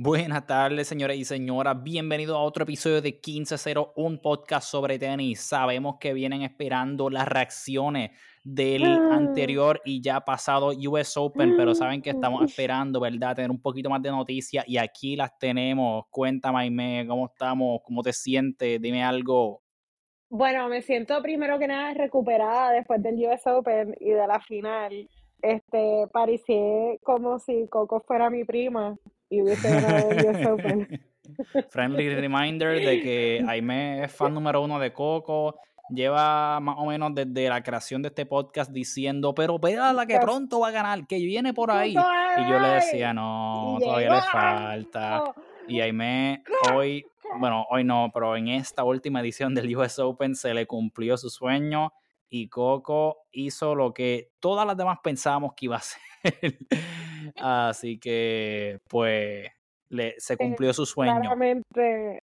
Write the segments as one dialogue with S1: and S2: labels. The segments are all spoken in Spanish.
S1: Buenas tardes, señores y señoras. Bienvenidos a otro episodio de 15-0, un podcast sobre tenis. Sabemos que vienen esperando las reacciones del
S2: Ah.
S1: anterior y ya pasado US Open, pero saben que estamos esperando, ¿verdad? Tener un poquito más de noticias y aquí las tenemos. Cuéntame, Aime, ¿cómo estamos? ¿Cómo te sientes? Dime algo.
S2: Bueno, me siento primero que nada recuperada después del US Open y de la final. Este, parecié como si Coco fuera mi prima y hubiese ganado el US Open.
S1: Friendly reminder de que Aime es fan número uno de Coco. Lleva más o menos desde la creación de este podcast diciendo, pero la que pronto va a ganar, que viene por ahí. Y yo le decía, no, todavía le falta. Y Aime hoy, bueno, hoy no, pero en esta última edición del US Open se le cumplió su sueño y Coco hizo lo que todas las demás pensábamos que iba a hacer. Así que, pues, le, se cumplió su sueño.
S2: Claramente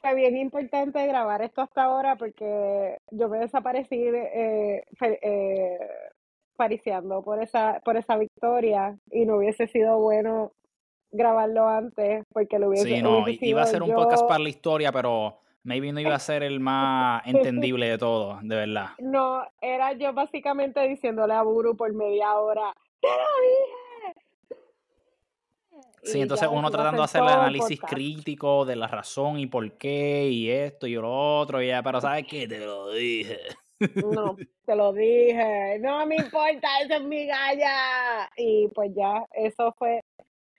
S2: fue bien importante grabar esto hasta ahora porque yo me desaparecí eh, eh, pariciando por esa, por esa victoria y no hubiese sido bueno grabarlo antes porque lo hubiese,
S1: Sí, no,
S2: hubiese
S1: iba a ser un
S2: yo-
S1: podcast para la historia, pero maybe no iba a ser el más entendible de todo, de verdad.
S2: No, era yo básicamente diciéndole a Buru por media hora, ¡te lo dije!
S1: Sí, entonces uno tratando de hacer el análisis
S2: podcast.
S1: crítico de la razón y por qué y esto y lo otro, y ya, pero ¿sabes qué? Te lo dije.
S2: No, te lo dije, no me importa, esa es mi galla. Y pues ya, eso fue.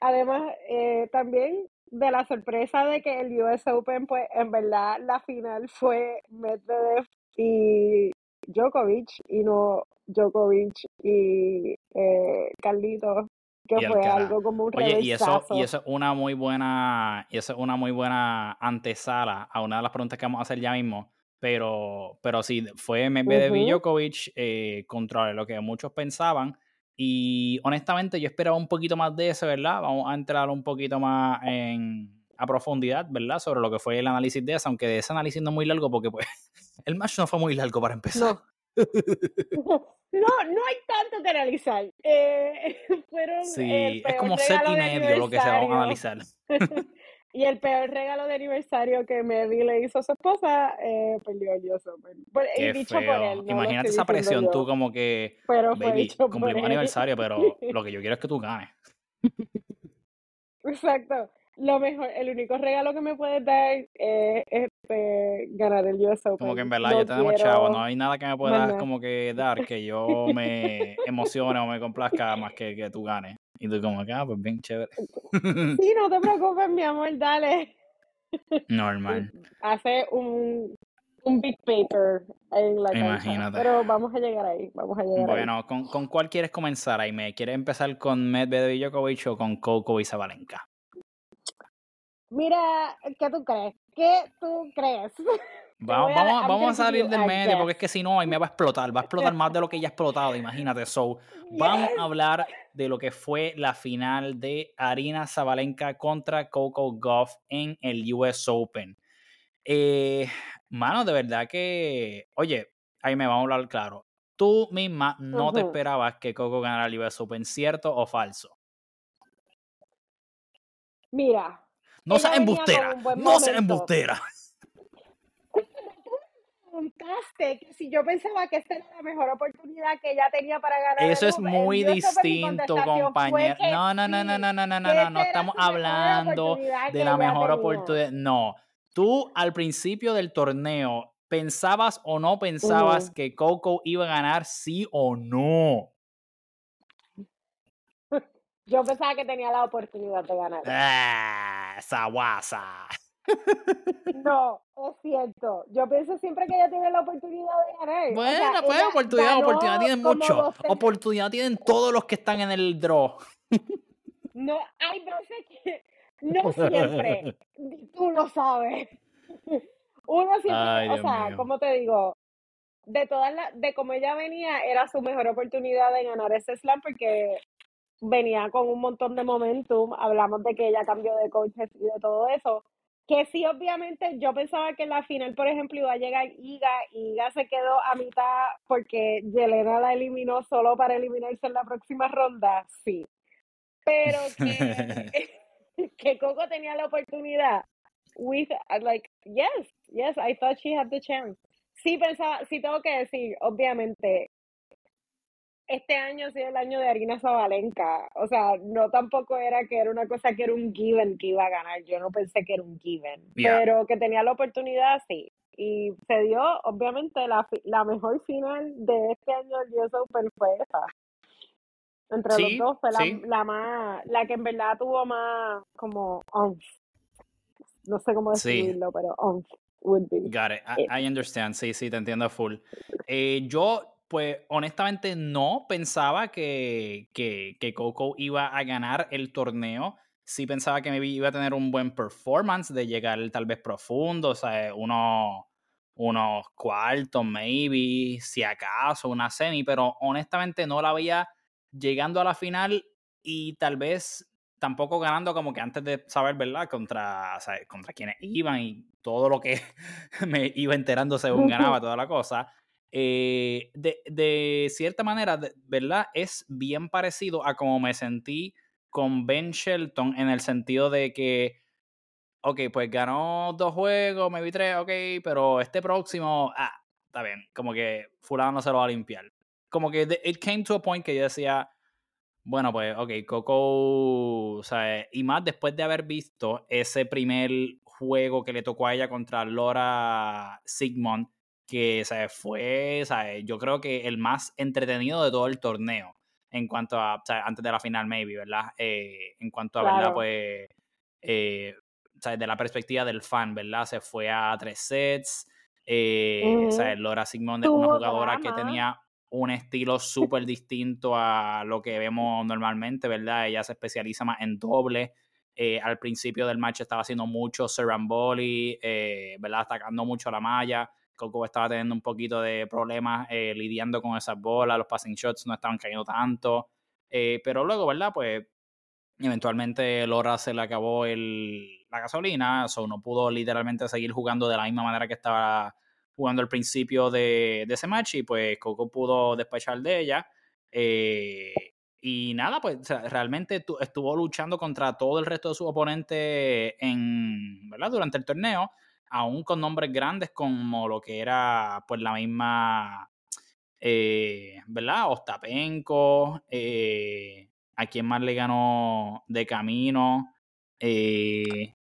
S2: Además, eh, también de la sorpresa de que el US Open, pues en verdad la final fue Medvedev y Djokovic, y no Djokovic y eh, Carlitos, que
S1: Y
S2: fue
S1: Alcaraz.
S2: algo como un
S1: Oye, y eso, y eso es una muy buena, y eso es una muy buena antesala a una de las preguntas que vamos a hacer ya mismo. Pero, pero sí, fue Medvedev y
S2: Ujú.
S1: Djokovic eh, contra lo que muchos pensaban. Y honestamente, yo esperaba un poquito más de eso, ¿verdad? Vamos a entrar un poquito más en, a profundidad, ¿verdad? Sobre lo que fue el análisis de eso, aunque de ese análisis no es muy largo, porque pues el match no fue muy largo para empezar.
S2: No. No, no hay tanto que analizar. Eh, fueron el
S1: Sí, es como set y medio lo que se va a analizar.
S2: Y el peor regalo de aniversario que Medi le hizo a su esposa, eh, perdió el US Open. Por- y
S1: Qué
S2: dicho por
S1: feo.
S2: él, no lo
S1: Imagínate esa presión, tú
S2: yo,
S1: como que,
S2: pero
S1: baby, cumplimos aniversario, pero lo que yo quiero es que tú ganes.
S2: Exacto. Lo mejor, el único regalo que me puedes dar es este, ganar el US Open.
S1: Como que en verdad
S2: No
S1: ya tenemos
S2: quiero
S1: chavo, no hay nada que me puedas como que dar que yo me emocione o me complazca más que que tú ganes. Y tú como que, ah, pues bien chévere.
S2: Sí, no te preocupes, mi amor, dale.
S1: Normal.
S2: hace un, un big paper en la cancha.
S1: Imagínate.
S2: Pero vamos a llegar ahí, vamos a llegar ahí.
S1: Bueno, ¿con, ¿con cuál quieres comenzar, Aime? ¿Quieres empezar con Medvedev y Djokovic o con Coco y Zabalenka?
S2: Mira, ¿qué tú crees? ¿Qué tú crees?
S1: Vamos,
S2: a-
S1: vamos,
S2: I'm
S1: vamos a salir del medio porque es que si no, Aime va a explotar. Va a explotar más de lo que ya ha explotado, imagínate. So, Vamos a hablar de lo que fue la final de Arina Zabalenka contra Coco Gauff en el US Open. Eh, mano, de verdad que, oye, ahí me vamos a hablar claro. Tú misma no te esperabas que Coco ganara el US Open, ¿cierto o falso?
S2: Mira,
S1: No seas embustera, no seas embustera.
S2: preguntaste que si yo pensaba que esta era la mejor oportunidad que ella tenía para ganar
S1: Eso es muy distinto, compañero. No, no, no, no, no, no, no, no, no, Estamos hablando de la mejor oportunidad. No, tú al principio del torneo, ¿pensabas o no pensabas
S2: Mm.
S1: que Coco iba a ganar sí o no?
S2: Yo pensaba que tenía la oportunidad de ganar.
S1: Ah, esa guasa.
S2: No, es cierto. Yo pienso siempre que ella tiene la oportunidad de ganar. O
S1: Bueno,
S2: sea,
S1: pues oportunidad, oportunidad tienen mucho.
S2: 12
S1: Oportunidad tienen todos los que están en el draw.
S2: No, hay veces que no siempre. Tú lo sabes. Uno siempre,
S1: Ay,
S2: o sea,
S1: mío.
S2: como te digo, de todas las, de como ella venía, era su mejor oportunidad de ganar ese slam porque venía con un montón de momentum. Hablamos de que ella cambió de coaches y de todo eso. Que sí, obviamente, yo pensaba que en la final, por ejemplo, iba a llegar Iga y Iga se quedó a mitad porque Yelena la eliminó solo para eliminarse en la próxima ronda. Sí. Pero que, que Coco tenía la oportunidad, with, like, yes, yes, I thought she had the chance. Sí pensaba, sí tengo que decir, obviamente, este año ha sido el año de Harina Zabalenka. O sea, no tampoco era que era una cosa que era un given que iba a ganar. Yo no pensé que era un given. Pero que tenía la oportunidad, sí. Y se dio, obviamente, la, la mejor final de este año del US Open fue esa. Entre los dos fue la, más, la que en verdad tuvo más como No sé cómo describirlo, pero onf would be.
S1: Got it. I, understand. Sí, sí, te entiendo full. Eh, yo pues honestamente no pensaba que, que, que, Coco iba a ganar el torneo. Sí pensaba que iba a tener un buen performance de llegar tal vez profundo, o sea, unos, unos cuartos, maybe, si acaso, una semi, pero honestamente no la veía llegando a la final y tal vez tampoco ganando como que antes de saber, ¿verdad? Contra, contra quienes iban y todo lo que me iba enterando según ganaba toda la cosa. Eh, de, de, cierta manera, ¿verdad? Es bien parecido a como me sentí con Ben Shelton en el sentido de que, ok, pues ganó dos juegos, me vi tres, ok, pero este próximo, ah, está bien, como que fulano no se lo va a limpiar. Como que it came to a point que yo decía, bueno, pues, ok, Coco, o sea, y más después de haber visto ese primer juego que le tocó a ella contra Laura Sigmund, que se fue, yo creo que el más entretenido de todo el torneo en cuanto a, antes de la final maybe, ¿verdad? Eh, en cuanto a, ¿verdad? Pues, eh, de la perspectiva del fan, ¿verdad? Se fue a tres sets, eh, Laura Sigmund es una jugadora que tenía un estilo súper distinto a lo que vemos normalmente, ¿verdad? Ella se especializa más en doble. al principio del match estaba haciendo mucho Seramboli, ¿verdad? Atacando mucho la malla. Coco estaba teniendo un poquito de problemas eh, lidiando con esas bolas, los passing shots no estaban cayendo tanto, eh, pero luego, ¿verdad? Pues eventualmente Lora se le acabó el, la gasolina, o no pudo literalmente seguir jugando de la misma manera que estaba jugando al principio de, ese match y pues Coco pudo despachar de ella. Eh, y nada, pues realmente estuvo luchando contra todo el resto de sus oponentes en, ¿verdad? durante el torneo aún con nombres grandes como lo que era pues la misma, eh, ¿verdad? Ostapenko, eh, a quién más le ganó de camino. Eh,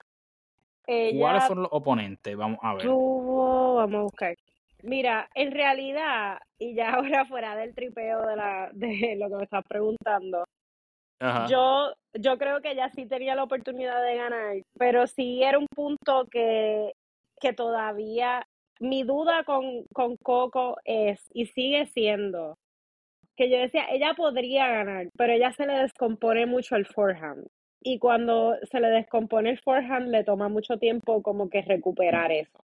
S1: ¿Cuáles fueron los oponentes? Vamos a ver.
S2: vamos a buscar. Mira, en realidad, y ya ahora fuera del tripeo de, la, de lo que me estás preguntando, yo, yo creo que ella sí tenía la oportunidad de ganar, pero sí era un punto que que todavía mi duda con, con Coco es, y sigue siendo, que yo decía, ella podría ganar, pero ella se le descompone mucho el forehand. Y cuando se le descompone el forehand, le toma mucho tiempo como que recuperar eso.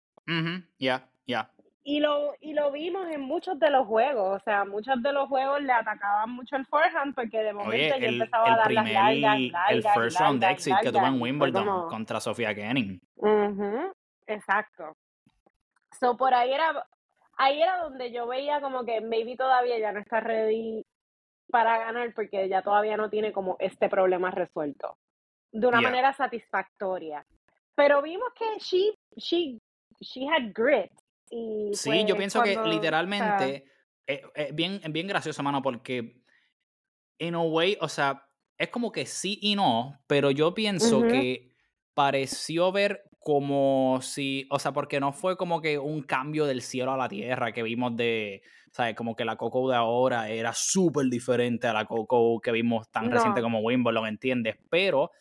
S1: Ya, ya.
S2: Y lo, y lo vimos en muchos de los juegos, o sea, muchos de los juegos le atacaban mucho el forehand porque de momento ya empezaba a dar las largas,
S1: El first round exit que tuvo en Wimbledon contra Sofía Kenning.
S2: Exacto. So, por ahí era, ahí era donde yo veía como que maybe todavía ya no está ready para ganar porque ya todavía no tiene como este problema resuelto de una manera satisfactoria. Pero vimos que she, she, she had grit. Y
S1: sí, yo pues pienso que literalmente es, eh, eh, bien, bien gracioso, mano, porque in a way, o sea, es como que sí y no, pero yo pienso que pareció ver como si, o sea, porque no fue como que un cambio del cielo a la tierra que vimos de, ¿sabes? Como que la Coco de ahora era súper diferente a la Coco que vimos tan reciente como Wimbledon, ¿entiendes? Pero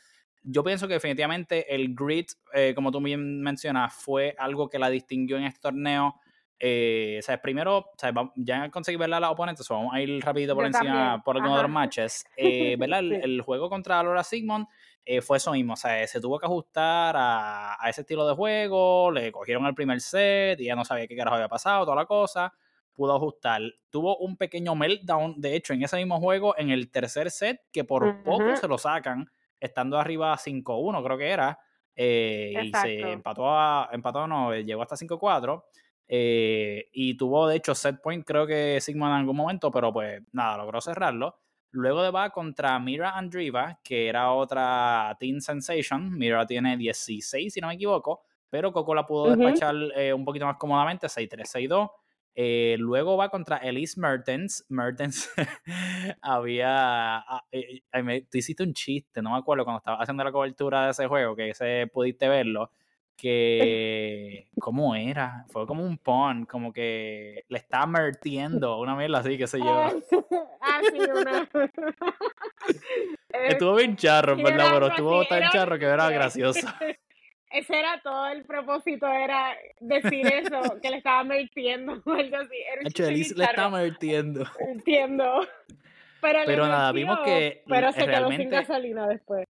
S1: yo pienso que definitivamente el grit, eh, como tú bien mencionas, fue algo que la distinguió en este torneo. Eh, ¿sabes? Primero, ¿sabes? ya conseguí ver a la oponente, vamos a ir rapidito por encima por algunos de los matches. Eh, ¿verdad? El, el, juego contra Laura Sigmund eh, fue eso mismo. O sea, se tuvo que ajustar a, ese estilo de juego, le cogieron el primer set y ya no sabía qué carajo había pasado, toda la cosa. Pudo ajustar. Tuvo un pequeño meltdown, de hecho, en ese mismo juego, en el tercer set, que por poco se lo sacan, estando arriba 5-1, creo que era. Eh, y se empató, a, empató, no, llegó hasta 5-4. Eh, y tuvo, de hecho, set point, creo que Sigma en algún momento, pero pues nada, logró cerrarlo. Luego va contra Mira Andriva, que era otra Teen Sensation. Mira tiene 16, si no me equivoco, pero Coco la pudo despachar eh, un poquito más cómodamente, 6-3, 6-2. Eh, luego va contra Elise Mertens. Mertens había. Ah, eh, tú hiciste un chiste, no me acuerdo, cuando estaba haciendo la cobertura de ese juego, que ese pudiste verlo. Que. ¿Cómo era? Fue como un pon, como que le estaba mertiendo, una mierda así, que se lleva.
S2: ah, sí, una.
S1: estuvo bien charro, ¿verdad? Pero estuvo tan charro que era gracioso.
S2: ese era todo el propósito, era decir eso, que le estaba metiendo o algo así. Era
S1: Hecho, le estaba metiendo.
S2: Entiendo. Pero,
S1: pero nada, vimos que
S2: pero se realmente... quedó sin gasolina después.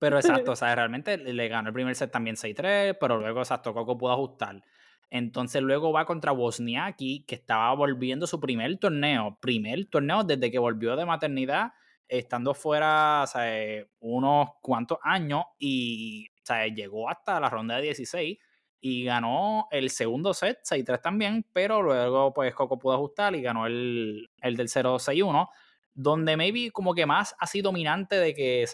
S1: Pero exacto, o sea, realmente le ganó el primer set también 6-3, pero luego, exacto, Coco pudo ajustar. Entonces luego va contra Wozniacki, que estaba volviendo su primer torneo, primer torneo desde que volvió de maternidad, estando fuera, o sea, unos cuantos años y sea, llegó hasta la ronda de 16 y ganó el segundo set, 6-3 también, pero luego pues Coco pudo ajustar y ganó el, el del 0-6-1, donde maybe como que más así dominante de que,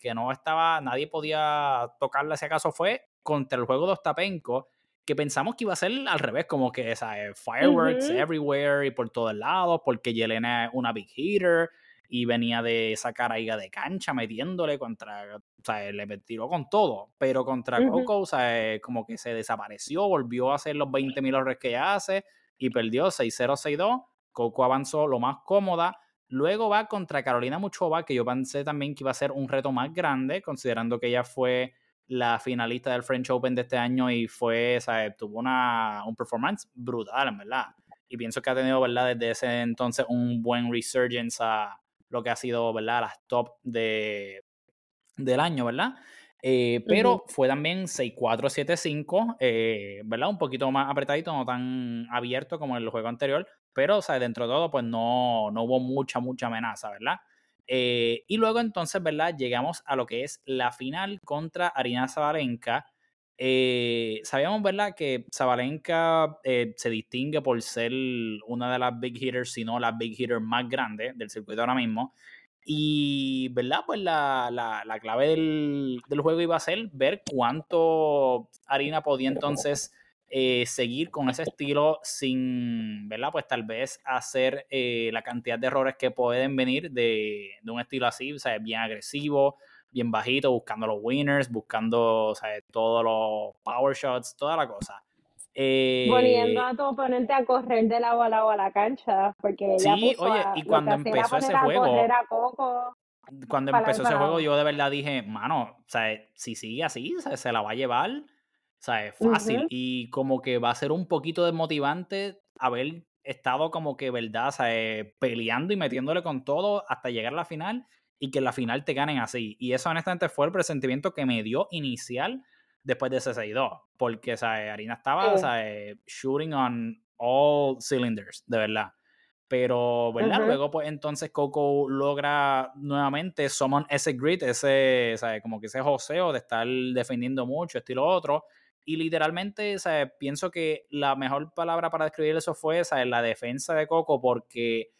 S1: que no estaba, nadie podía tocarle si acaso fue contra el juego de Ostapenko, que pensamos que iba a ser al revés, como que ¿sabes? fireworks everywhere y por todos lados, porque Yelena es una big hitter y venía de sacar ahí de cancha metiéndole contra, o sea, le tiró con todo, pero contra Coco, o sea, como que se desapareció, volvió a hacer los 20 mil horrores que hace y perdió 6-0, 6-2. Coco avanzó lo más cómoda. Luego va contra Carolina Muchova, que yo pensé también que iba a ser un reto más grande, considerando que ella fue la finalista del French Open de este año y fue, sea, tuvo una, un performance brutal, en verdad. Y pienso que ha tenido, ¿verdad? Desde ese entonces un buen resurgence a, lo que ha sido, ¿verdad? Las top de, del año, ¿verdad? Eh, pero fue también 6-4-7-5, eh, ¿verdad? Un poquito más apretadito, no tan abierto como en el juego anterior, pero, o sea, dentro de todo, pues no, no hubo mucha, mucha amenaza, ¿verdad? Eh, y luego entonces, ¿verdad? Llegamos a lo que es la final contra Arina Zabalenka, eh, sabíamos, ¿verdad?, que Zabalenka eh, se distingue por ser una de las big hitters, si no la big hitter más grande del circuito ahora mismo. Y, ¿verdad? Pues la, la, clave del, del, juego iba a ser ver cuánto Arina podía entonces eh, seguir con ese estilo sin, ¿verdad? Pues tal vez hacer la cantidad de errores que pueden venir de, de un estilo así, o sea, bien agresivo, bien bajito, buscando los winners, buscando o sea, todos los power shots, toda la cosa.
S2: Eh, Poniendo a tu oponente a correr de lado a lado a la cancha, porque ella sí,
S1: oye, y cuando empezó ese juego, cuando empezó ese juego, yo de verdad dije, mano, o sea, si sigue así, se la va a llevar, o sea, es fácil. Y como que va a ser un poquito desmotivante haber estado como que, verdad, o sea, peleando y metiéndole con todo hasta llegar a la final y que en la final te ganen así. Y eso honestamente fue el presentimiento que me dio inicial después de ese 6-2. Porque, ¿sabes? Harina estaba, Shooting on all cylinders, de verdad. Pero, ¿verdad? Luego, pues entonces Coco logra nuevamente summon ese grit, ese, ¿sabes? Como que ese joseo de estar defendiendo mucho, estilo otro. Y literalmente, ¿sabes? Pienso que la mejor palabra para describir eso fue, ¿sabes? La defensa de Coco, porque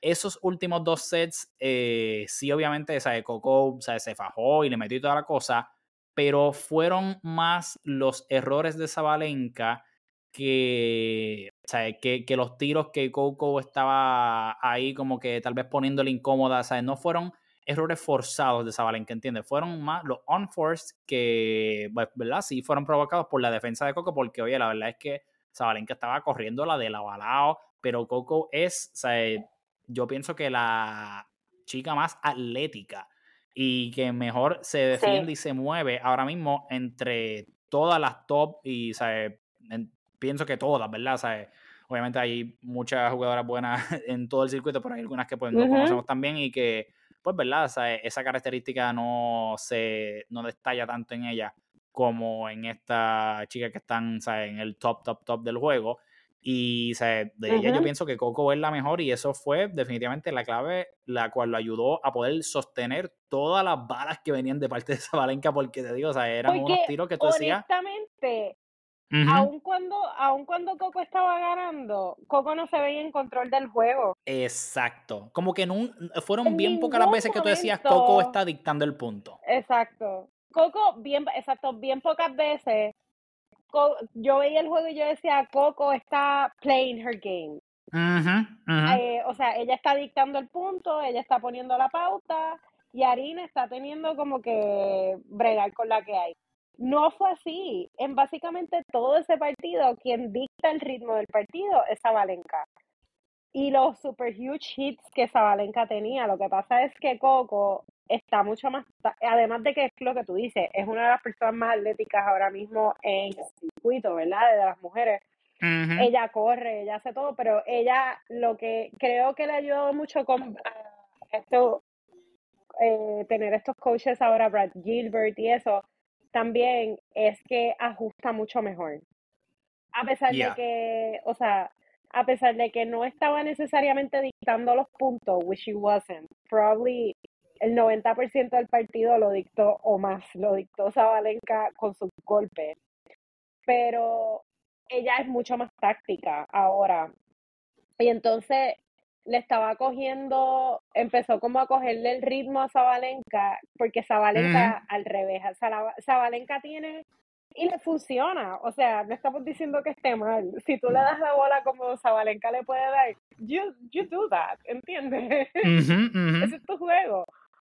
S1: esos últimos dos sets, eh, sí, obviamente, de Coco se fajó y le metió toda la cosa, pero fueron más los errores de Zabalenka que, que, que, los tiros que Coco estaba ahí como que tal vez poniéndole incómoda, ¿sabes? No fueron errores forzados de Zabalenka, ¿entiendes? Fueron más los unforced que, pues, ¿verdad? Sí fueron provocados por la defensa de Coco porque, oye, la verdad es que Zabalenka estaba corriendo la de la balao, pero Coco es, o yo pienso que la chica más atlética y que mejor se defiende y se mueve ahora mismo entre todas las top y pienso que todas, ¿verdad? obviamente hay muchas jugadoras buenas en todo el circuito, pero hay algunas que pues, no conocemos también y que, pues, ¿verdad? esa característica no se no destalla tanto en ella como en esta chica que están en el top, top, top del juego. Y de ella yo pienso que Coco es la mejor y eso fue definitivamente la clave la cual lo ayudó a poder sostener todas las balas que venían de parte de Zabalenka porque te digo, o sea, eran unos tiros que tú decías...
S2: Honestamente, aun cuando, aun cuando Coco estaba ganando, Coco no se veía en control del juego.
S1: Exacto. Como que fueron bien pocas las veces que tú decías Coco está dictando el punto.
S2: Exacto. Coco, bien, exacto, bien pocas veces. yo veía el juego y yo decía, Coco está playing her game. Eh, o sea, ella está dictando el punto, ella está poniendo la pauta y Arina está teniendo como que bregar con la que hay. No fue así. En básicamente todo ese partido, quien dicta el ritmo del partido es Zabalenka. Y los super huge hits que Zabalenka tenía, lo que pasa es que Coco está mucho más, además de que es lo que tú dices, es una de las personas más atléticas ahora mismo en el circuito, ¿verdad? De las mujeres. Ella corre, ella hace todo, pero ella lo que creo que le ha ayudado mucho con esto, eh, tener estos coaches ahora, Brad Gilbert y eso, también es que ajusta mucho mejor. A pesar de que, o sea, a pesar de que no estaba necesariamente dictando los puntos, which she wasn't, probably el 90% del partido lo dictó o más, lo dictó Zabalenka con sus golpes. Pero ella es mucho más táctica ahora. Y entonces le estaba cogiendo, empezó como a cogerle el ritmo a Zabalenka, porque Zabalenka al revés, Zabalenka tiene y le funciona, o sea, no estamos diciendo que esté mal. Si tú le das la bola como Zabalenka le puede dar, you, you do that, ¿entiendes? Ese es tu juego.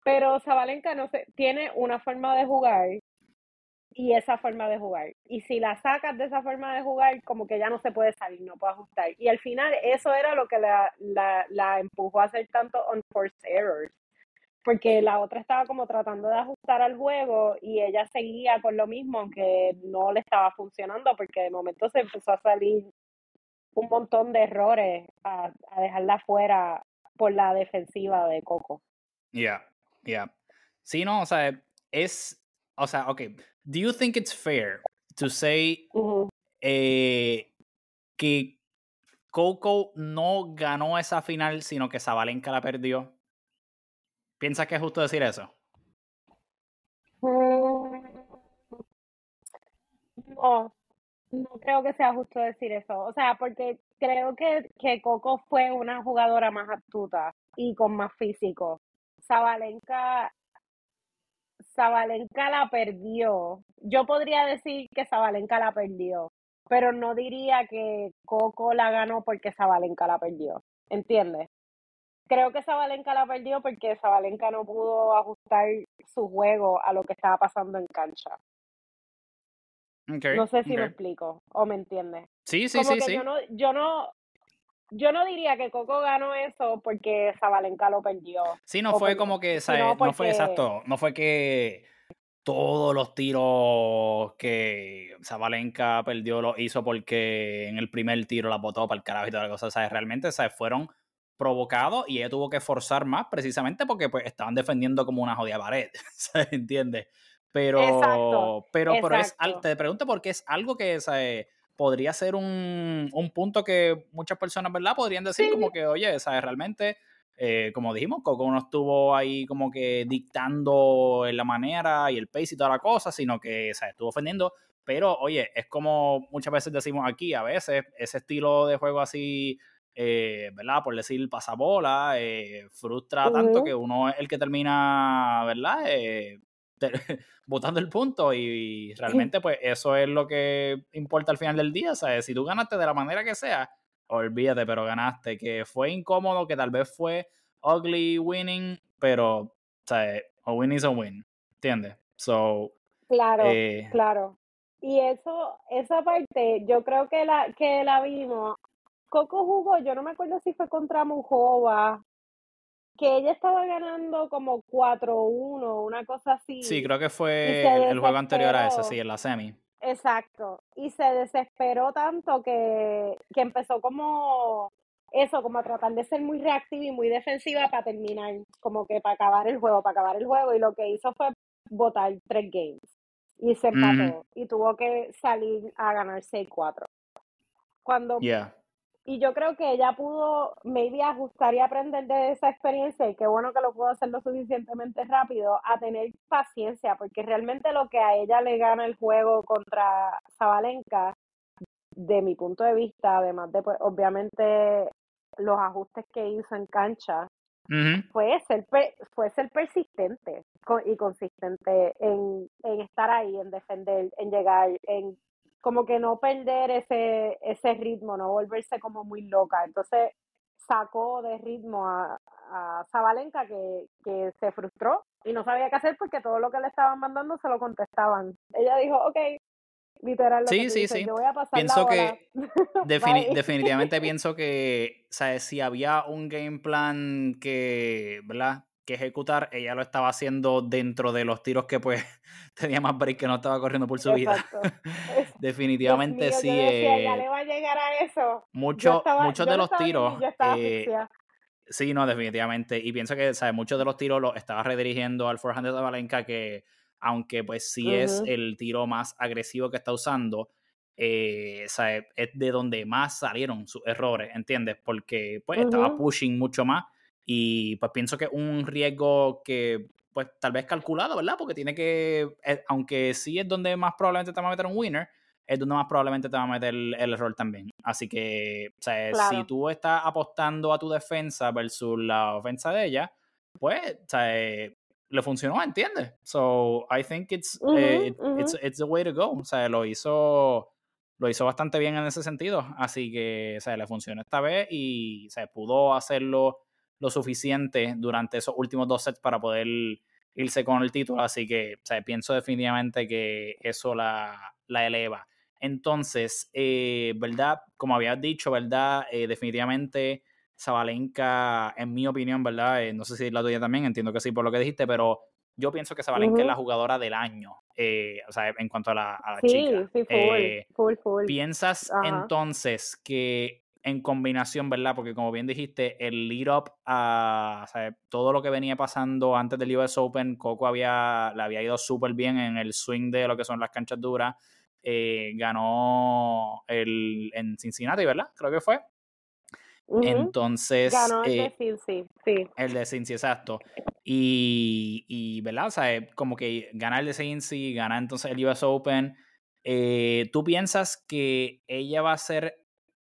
S2: Pero Zabalenka no sé, tiene una forma de jugar y esa forma de jugar. Y si la sacas de esa forma de jugar, como que ya no se puede salir, no puede ajustar. Y al final eso era lo que la, la, la empujó a hacer tanto unforced errors. Porque la otra estaba como tratando de ajustar al juego y ella seguía con lo mismo, aunque no le estaba funcionando, porque de momento se empezó a salir un montón de errores a, a dejarla fuera por la defensiva de Coco.
S1: Ya, ya. Sí, no, o sea, es, o sea, ok, do you think it's fair to say eh, que Coco no ganó esa final, sino que Zabalenka la perdió? ¿Piensas que es justo decir eso?
S2: Mm, no, no creo que sea justo decir eso. O sea, porque creo que, que Coco fue una jugadora más astuta y con más físico. Zabalenka Zabalenka la perdió. Yo podría decir que Zabalenka la perdió, pero no diría que Coco la ganó porque Zabalenka la perdió. ¿Entiendes? Creo que Zabalenka la perdió porque Zabalenka no pudo ajustar su juego a lo que estaba pasando en cancha. no sé si me explico o me entiendes.
S1: Sí, sí, sí,
S2: sí. Yo no, yo no, yo no diría que Coco ganó eso porque Zabalenka lo perdió.
S1: Sí, no fue como que, no, fue exacto, no fue que todos los tiros que Zabalenka perdió lo hizo porque en el primer tiro la botó para el carajo y toda la cosa, ¿sabes? Realmente, ¿sabes? Fueron provocados y ella tuvo que forzar más precisamente porque pues estaban defendiendo como una jodida pared, ¿sabes? ¿Entiendes? Pero, pero, pero es, te pregunto porque es algo que, ¿sabes? Podría ser un, punto que muchas personas, ¿verdad? Podrían decir como que, oye, ¿sabes? Realmente, eh, como dijimos, Coco no estuvo ahí como que dictando la manera y el pace y toda la cosa, sino que, ¿sabes? Estuvo ofendiendo. Pero, oye, es como muchas veces decimos aquí, a veces ese estilo de juego así, eh, ¿verdad? Por decir pasabola, eh, frustra tanto que uno es el que termina, ¿verdad? Votando el punto y, realmente pues eso es lo que importa al final del día, ¿sabes? Si tú ganaste de la manera que sea, olvídate, pero ganaste, que fue incómodo, que tal vez fue ugly winning, pero, ¿sabes? A win is a win, ¿entiendes? So,
S2: claro, eh, claro. Y eso, esa parte, yo creo que la, que la vimos. Coco jugó, yo no me acuerdo si fue contra Mujova que ella estaba ganando como 4-1, una cosa así.
S1: Sí, creo que fue el, juego anterior a ese, sí, en la semi.
S2: Exacto. Y se desesperó tanto que, que empezó como eso, como a tratar de ser muy reactiva y muy defensiva para terminar, como que para acabar el juego, para acabar el juego. Y lo que hizo fue votar tres games. Y se empató. Y tuvo que salir a ganar 6-4. Cuando y yo creo que ella pudo, maybe ajustar y aprender de esa experiencia, y qué bueno que lo pudo hacer lo suficientemente rápido, a tener paciencia, porque realmente lo que a ella le gana el juego contra Zabalenka de mi punto de vista, además de, pues, obviamente, los ajustes que hizo en cancha, fue, ser, fue ser persistente y consistente en, en estar ahí, en defender, en llegar, en como que no perder ese, ese ritmo, no volverse como muy loca. Entonces sacó de ritmo a, a Zabalenka que, que se frustró y no sabía qué hacer porque todo lo que le estaban mandando se lo contestaban. Ella dijo, ok, literal. sí, sí, sí. Yo voy a pasar
S1: pienso que definitivamente pienso que, ¿sabes? Si había un game plan que, ¿verdad? Que ejecutar, ella lo estaba haciendo dentro de los tiros que pues tenía más break que no estaba corriendo por su vida. Definitivamente sí.
S2: ya le va a llegar a eso.
S1: muchos de los tiros. Eh, sí, no, definitivamente. Y pienso que, ¿sabes? Muchos de los tiros los estaba redirigiendo al forehand de Valenca, que aunque pues sí es el tiro más agresivo que está usando, eh, ¿sabes? es de donde más salieron sus errores, ¿entiendes? Porque pues estaba pushing mucho más y pues pienso que es un riesgo que, pues tal vez calculado, ¿verdad? Porque tiene que, eh, aunque sí es donde más probablemente te va a meter un winner, es donde más probablemente te va a meter el, error también. Así que, o sea, si tú estás apostando a tu defensa versus la ofensa de ella, pues, o sea, le funcionó, ¿entiendes? So, I think it's, eh, it's, it's, the way to go. O sea, lo hizo, lo hizo bastante bien en ese sentido. Así que, o sea, le funcionó esta vez y, se pudo hacerlo lo suficiente durante esos últimos dos sets para poder irse con el título, así que pienso definitivamente que eso la, la eleva. Entonces, eh, ¿verdad? Como habías dicho, ¿verdad? Eh, definitivamente Zabalenka, en mi opinión, ¿verdad? Eh, no sé si la tuya también, entiendo que sí por lo que dijiste, pero yo pienso que Zabalenka es la jugadora del año, o sea, en cuanto a la, a
S2: sí,
S1: chica.
S2: Sí, full, full, full.
S1: ¿Piensas entonces que en combinación, ¿verdad? Porque como bien dijiste, el lead up a todo lo que venía pasando antes del US Open, Coco había, le había ido súper bien en el swing de lo que son las canchas duras. Eh, ganó el, en Cincinnati, ¿verdad? Creo que fue. Entonces.
S2: Ganó el de eh, Cincy, sí.
S1: El de Cincy, exacto. Y, y, ¿verdad? O sea, como que gana el de Cincy, gana entonces el US Open. Eh, ¿Tú piensas que ella va a ser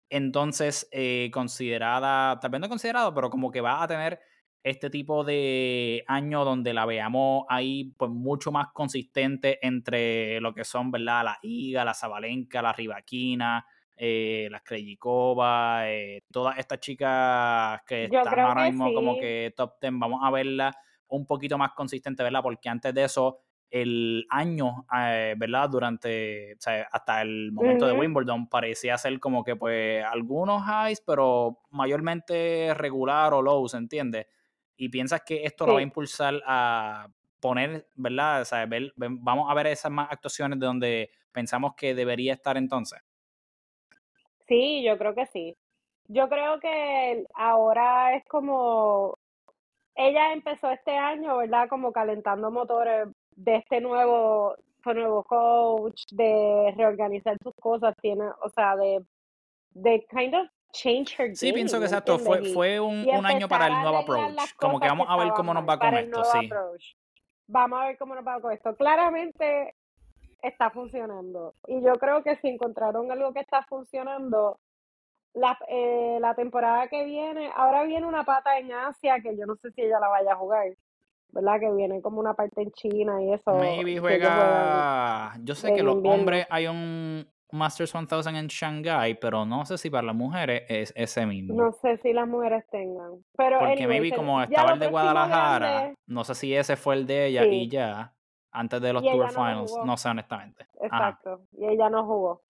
S1: entonces eh, considerada, tal vez no considerado, pero como que va a tener este tipo de año donde la veamos ahí pues mucho más consistente entre lo que son, ¿verdad? La Iga, la Zabalenka, la Rivaquina, eh, la Krejcikova, eh, todas estas chicas que están ahora mismo como que top ten, vamos a verla un poquito más consistente, ¿verdad? Porque antes de eso el año, eh, ¿verdad? Durante, o sea, hasta el momento de Wimbledon parecía ser como que pues algunos highs, pero mayormente regular o lows, ¿entiendes? Y piensas que esto lo va a impulsar a poner, ¿verdad? O sea, vamos a ver esas más actuaciones de donde pensamos que debería estar entonces.
S2: Sí, yo creo que sí. Yo creo que ahora es como ella empezó este año, ¿verdad? Como calentando motores de este nuevo, este nuevo coach, de reorganizar sus cosas, tiene, o sea, de, de kind of change her game.
S1: Sí, pienso que exacto, fue, fue un, un año para el nuevo approach. Como que vamos a ver cómo nos va con esto, sí.
S2: Vamos a ver cómo nos va con esto. Claramente está funcionando. Y yo creo que si encontraron algo que está funcionando, la, eh, la temporada que viene, ahora viene una pata en Asia que yo no sé si ella la vaya a jugar. ¿Verdad? Que viene como una parte en China y eso.
S1: Maybe juega. Yo sé que los hombres hay un Masters 1000 en Shanghai, pero no sé si para las mujeres es ese mismo.
S2: No sé si las mujeres tengan. Pero
S1: Porque maybe como estaba el de Guadalajara, no sé si ese fue el de ella y ya, antes de los Tour Finals, no, sé honestamente.
S2: Exacto, y ella no jugó.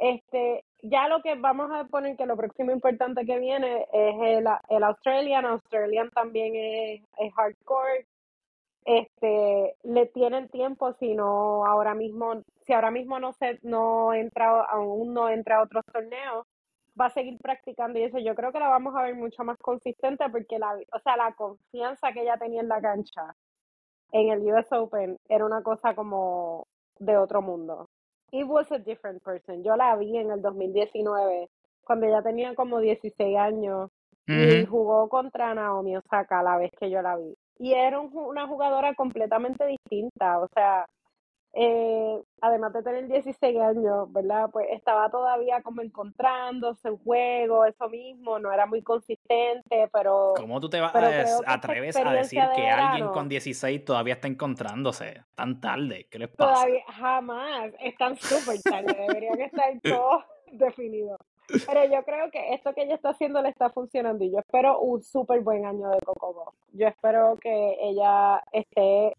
S2: Este, ya lo que vamos a poner que lo próximo importante que viene es el, el Australian. Australian también es, es hardcore este le tienen tiempo si no ahora mismo si ahora mismo no se no entra aún no entra a otros torneos va a seguir practicando y eso yo creo que la vamos a ver mucho más consistente porque la o sea la confianza que ella tenía en la cancha en el US Open era una cosa como de otro mundo. It was a different person. Yo la vi en el 2019 cuando ella tenía como 16 años y jugó contra Naomi Osaka la vez que yo la vi y era una jugadora completamente distinta, o sea, eh, además de tener 16 años, ¿verdad? Pues estaba todavía como encontrándose un juego, eso mismo, no era muy consistente, pero...
S1: ¿Cómo tú te vas a, atreves a decir que alguien con 16 todavía está encontrándose tan tarde? ¿Qué les pasa?
S2: Todavía, jamás, están súper tarde, deberían estar todos definidos. Pero yo creo que esto que ella está haciendo le está funcionando y yo espero un súper buen año de Coco Yo espero que ella esté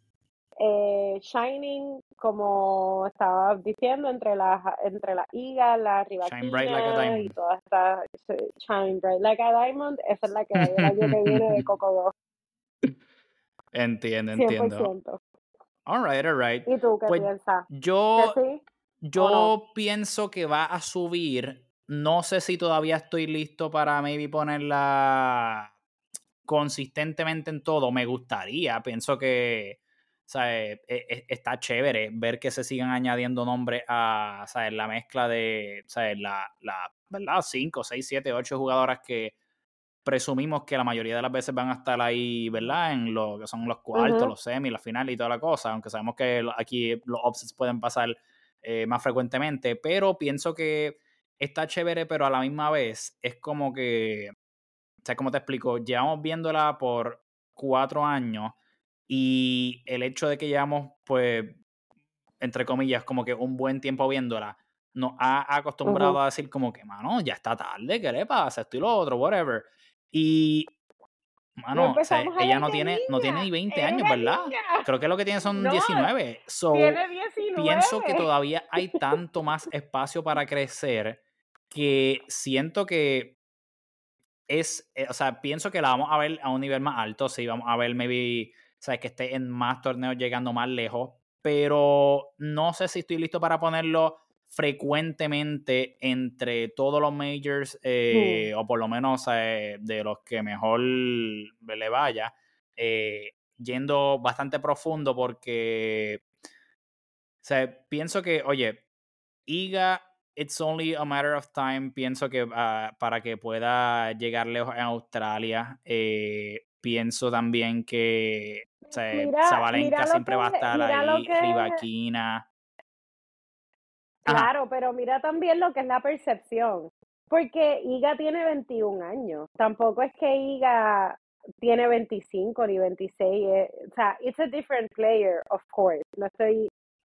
S2: eh, shining, como estaba diciendo, entre las entre la IGA, la Rivaquina y todas estas Shine Bright Like a Diamond, esa es la que hay el año que viene de Coco
S1: Entiendo, entiendo. Alright, alright.
S2: ¿Y tú qué pues piensas?
S1: Yo, yo pienso que va a subir. No sé si todavía estoy listo para maybe ponerla consistentemente en todo. Me gustaría. Pienso que sea, eh, eh, está chévere ver que se sigan añadiendo nombres a la mezcla de la, la, ¿verdad? 5, 6, 7, 8 jugadoras que presumimos que la mayoría de las veces van a estar ahí, ¿verdad? En lo que son los cuartos, los semis, la final y toda la cosa, aunque sabemos que aquí los offsets pueden pasar eh, más frecuentemente, pero pienso que está chévere, pero a la misma vez es como que, o sea, como te explico, llevamos viéndola por cuatro años y el hecho de que llevamos, pues, entre comillas, como que un buen tiempo viéndola, nos ha acostumbrado a decir como que, mano, ya está tarde, ¿qué le pasa? Esto y lo otro, whatever. Y, mano, o sea, ella no tiene, no tiene ni 20 años, ¿verdad? Creo que lo que tiene son 19. So,
S2: tiene 19.
S1: Pienso que todavía hay tanto más espacio para crecer que siento que es, eh, o sea, pienso que la vamos a ver a un nivel más alto, sí, vamos a ver maybe sea, que esté en más torneos llegando más lejos, pero no sé si estoy listo para ponerlo frecuentemente entre todos los majors, eh, o por lo menos eh, de los que mejor le vaya, eh, yendo bastante profundo porque pienso que, oye, IGA, it's only a matter of time, pienso que ah, para que pueda llegar lejos en Australia, pienso también que o sea, siempre va a estar ahí, Rivaquina.
S2: Claro, pero mira también lo que es la percepción. Porque Iga tiene 21 años. Tampoco es que Iga tiene 25 ni 26. Eh, o sea, it's a different player, of course. No estoy.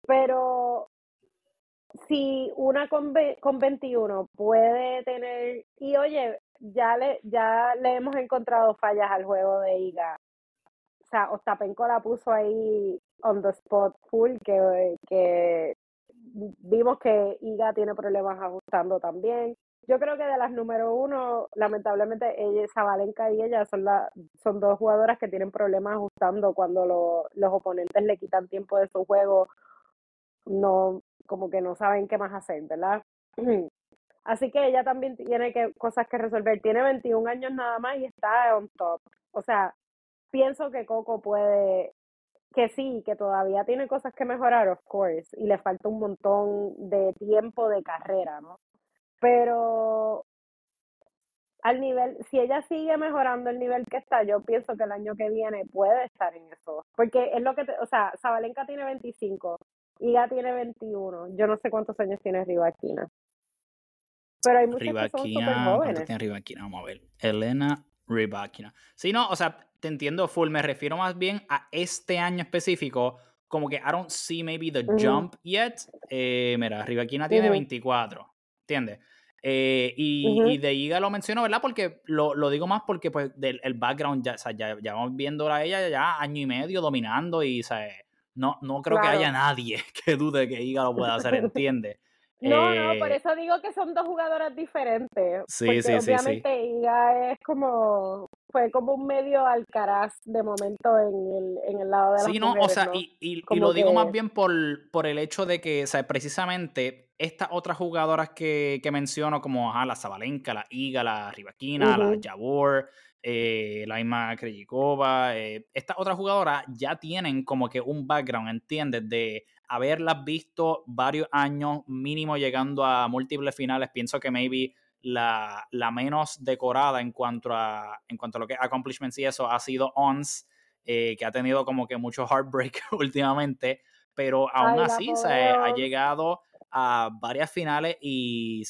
S2: Pero si una con, con 21 puede tener. Y oye, ya le, ya le hemos encontrado fallas al juego de Iga sea, Ostapenko la puso ahí on the spot full, que, que vimos que Iga tiene problemas ajustando también. Yo creo que de las número uno, lamentablemente, ella, Zabalenka y ella son, la, son dos jugadoras que tienen problemas ajustando cuando los oponentes le quitan tiempo de su juego, no, como que no saben qué más hacer, ¿verdad? Así que ella también tiene que, cosas que resolver. Tiene 21 años nada más y está on top. O sea, pienso que Coco puede, que sí, que todavía tiene cosas que mejorar, of course, y le falta un montón de tiempo de carrera, ¿no? Pero al nivel, si ella sigue mejorando el nivel que está, yo pienso que el año que viene puede estar en eso. Porque es lo que, o sea, Zabalenka tiene 25, Iga tiene 21, yo no sé cuántos años tiene Rivaquina. Pero hay muchos que son súper jóvenes.
S1: tiene Rivaquina? Vamos a ver. Elena Rivaquina. Sí, no, o sea, te entiendo full. Me refiero más bien a este año específico. Como que I don't see maybe the jump yet. Eh, mira, Rivaquina tiene 24. ¿Entiendes? Eh, y, de Iga lo menciono, ¿verdad? Porque lo, lo digo más porque pues del, el background ya, o sea, ya, ya, vamos viendo a ella ya año y medio dominando y no, no creo que haya nadie que dude que Iga lo pueda hacer, ¿entiendes?
S2: No, no, por eh, eso digo que son dos jugadoras diferentes. Sí, porque sí, obviamente sí, Iga es como, fue como un medio alcaraz de momento en el, en el lado de las Sí, no, o sea,
S1: y, y, lo digo más bien por, por el hecho de que, o sea, precisamente estas otras jugadoras que, que menciono, como la Zabalenka, la Iga, la Rivaquina, la Jabor, eh, la misma Krejikova, eh, estas otras jugadoras ya tienen como que un background, ¿entiendes? De haberlas visto varios años mínimo llegando a múltiples finales, pienso que maybe la, la menos decorada en cuanto a en cuanto a lo que accomplishments y eso ha sido Ons, eh, que ha tenido como que mucho heartbreak últimamente. pero aún así ha llegado a varias finales y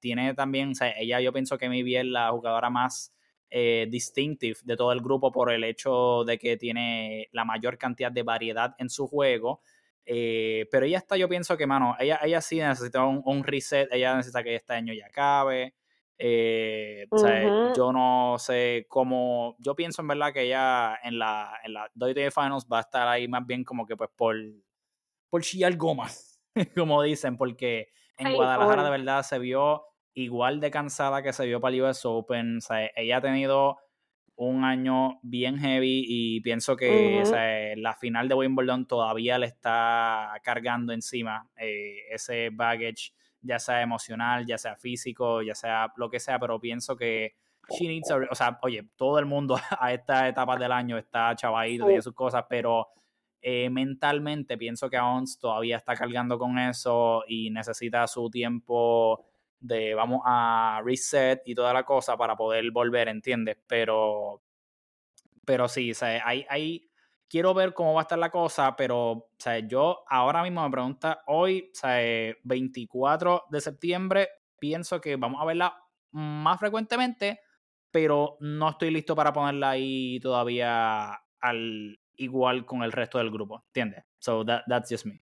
S1: tiene también, ella yo pienso que mi es la jugadora más eh, distinctive de todo el grupo por el hecho de que tiene la mayor cantidad de variedad en su juego. Eh, pero ella está, yo pienso que, mano, ella, ella sí necesita un, reset, ella necesita que este año ya acabe. Eh, yo no sé cómo, yo pienso en verdad que ella en la, en la Finals va a estar ahí más bien como que pues por, por chillar goma, como dicen, porque en Guadalajara de verdad se vio igual de cansada que se vio para el US Open. O sea, ella ha tenido un año bien heavy y pienso que la final de Wimbledon todavía le está cargando encima eh, ese baggage, ya sea emocional, ya sea físico, ya sea lo que sea, pero pienso que she needs o sea, oye, todo el mundo a esta etapa del año está chavadito y sus cosas, pero eh, mentalmente pienso que Ons todavía está cargando con eso y necesita su tiempo de vamos a reset y toda la cosa para poder volver, ¿entiendes? Pero, pero sí, o sea, quiero ver cómo va a estar la cosa, pero o yo ahora mismo me pregunta, hoy, o sea, 24 de septiembre, pienso que vamos a verla más frecuentemente, pero no estoy listo para ponerla ahí todavía al igual con el resto del grupo, ¿entiendes? So that, that's just me.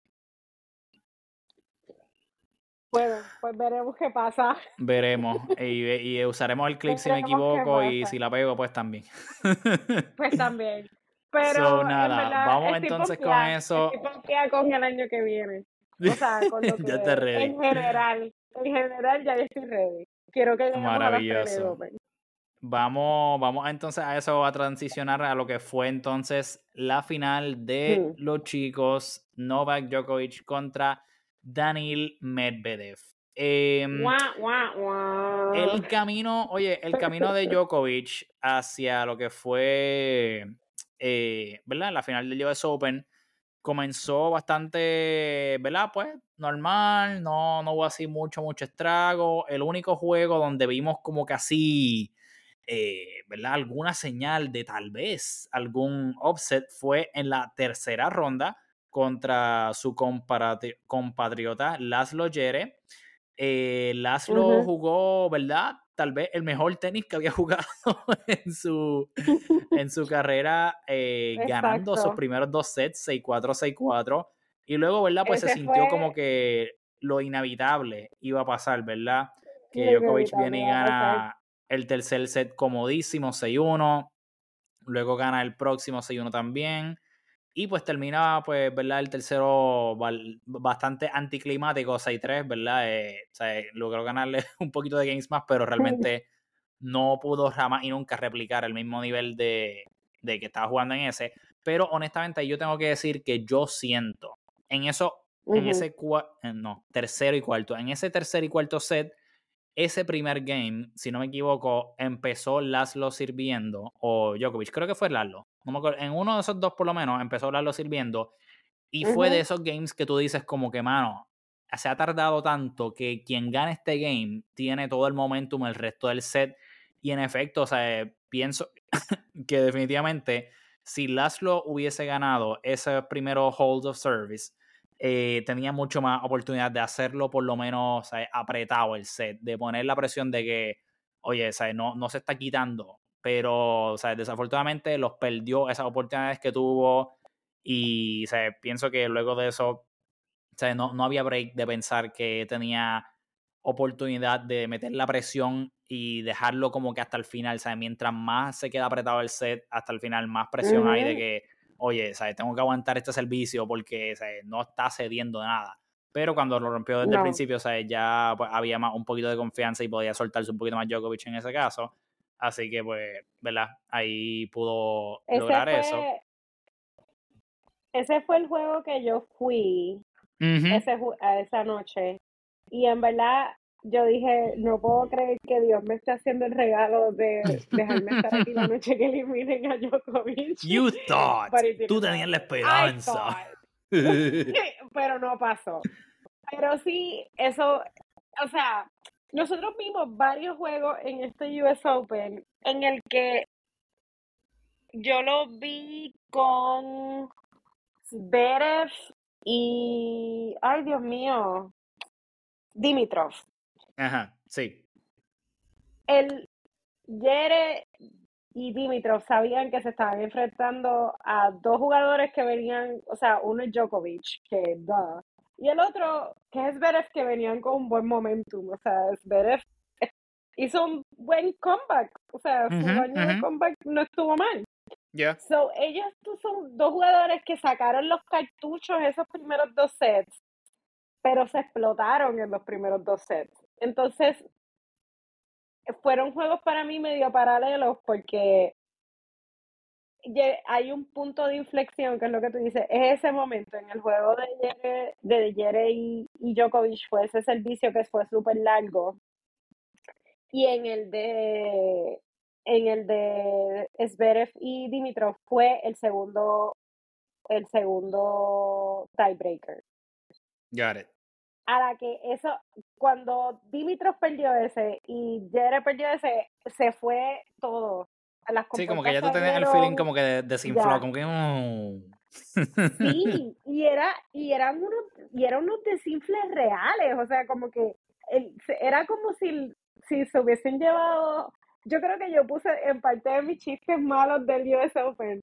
S2: Bueno, pues veremos qué pasa.
S1: Veremos. Y, usaremos el clip si me equivoco y si la pego, pues también.
S2: Pues también. Pero
S1: nada, vamos entonces con eso.
S2: Estoy con el año que viene. O sea, con lo que
S1: ya te ready.
S2: en general, en general ya estoy ready. Quiero que
S1: Maravilloso. Vamos, vamos entonces a eso, a transicionar a lo que fue entonces la final de mm. los chicos Novak Djokovic contra Daniel Medvedev. Em, el camino, oye, el camino de Djokovic hacia lo que fue, eh, ¿verdad? La final del US Open comenzó bastante, ¿verdad? Pues normal, no, no hubo así mucho, mucho estrago. El único juego donde vimos como que así, eh, ¿verdad? Alguna señal de tal vez algún offset fue en la tercera ronda contra su compatriota Laszlo Yere. Eh, Laszlo jugó, ¿verdad? Tal vez el mejor tenis que había jugado en su, en su carrera, eh, ganando sus primeros dos sets, 6-4, 6-4. Y luego, ¿verdad? Pues se sintió como que lo inevitable iba a pasar, ¿verdad? Que Djokovic viene y gana el tercer set comodísimo, 6-1. Luego gana el próximo 6-1 también. Y pues termina, pues, ¿verdad? El tercero bastante anticlimático, 6-3, ¿verdad? Eh, o sea, logró ganarle un poquito de games más, pero realmente no pudo jamás y nunca replicar el mismo nivel de, de que estaba jugando en ese. Pero honestamente, yo tengo que decir que yo siento en eso, en ese eh, no, tercero y cuarto, en ese tercer y cuarto set, ese primer game, si no me equivoco, empezó Laszlo sirviendo, o Djokovic, creo que fue Laszlo, en uno de esos dos por lo menos empezó Laszlo sirviendo, y fue de esos games que tú dices como que, mano, se ha tardado tanto que quien gane este game tiene todo el momentum el resto del set, y en efecto, o sea, pienso que definitivamente si Laszlo hubiese ganado ese primero hold of service, eh, tenía mucho más oportunidad de hacerlo por lo menos apretado el set, de poner la presión de que, oye, No, no se está quitando, pero desafortunadamente los perdió esas oportunidades que tuvo y pienso que luego de eso no, no había break de pensar que tenía oportunidad de meter la presión y dejarlo como que hasta el final, ¿sabes? Mientras más se queda apretado el set, hasta el final más presión hay de que oye, ¿sabes? tengo que aguantar este servicio porque no está cediendo nada. Pero cuando lo rompió desde el principio, ¿sabes? ya pues, había más, un poquito de confianza y podía soltarse un poquito más Djokovic en ese caso. Así que, pues, ¿verdad? Ahí pudo lograr eso.
S2: Ese fue el juego que yo fui ese, a esa noche. Y en verdad, yo dije, no puedo creer que Dios me esté haciendo el regalo de dejarme estar aquí la noche que eliminen a Djokovic.
S1: You thought. Tú tenías la esperanza.
S2: Pero no pasó. Pero sí, eso, o sea, nosotros vimos varios juegos en este US Open en el que yo lo vi con Zverev y, ay Dios mío, Dimitrov.
S1: Ajá, sí.
S2: El Yere y Dimitrov sabían que se estaban enfrentando a dos jugadores que venían, o sea, uno es Djokovic, que da, y el otro, que es Zverev, que venían con un buen momentum, o sea, Zverev hizo un buen comeback, o sea, su año de comeback no estuvo mal.
S1: Yeah.
S2: So, ellos son dos jugadores que sacaron los cartuchos esos primeros dos sets, pero se explotaron en los primeros dos sets. Entonces, fueron juegos para mí medio paralelos porque hay un punto de inflexión, que es lo que tú dices, es ese momento en el juego de Yere, de Yere y, y Djokovic fue ese servicio que fue súper largo. Y en el de en el de Zverev y Dimitrov fue el segundo el segundo tiebreaker.
S1: Got it.
S2: A la que eso, cuando Dimitrov perdió ese y Jere perdió ese, se fue todo. las
S1: sí, como que ya tú tenías el feeling como que desinfló, como que... Mm.
S2: Sí, y era, y eran unos, y eran unos desinfles reales, o sea, como que el, era como si, si se hubiesen llevado yo creo que yo puse en parte de mis chistes malos del US Open,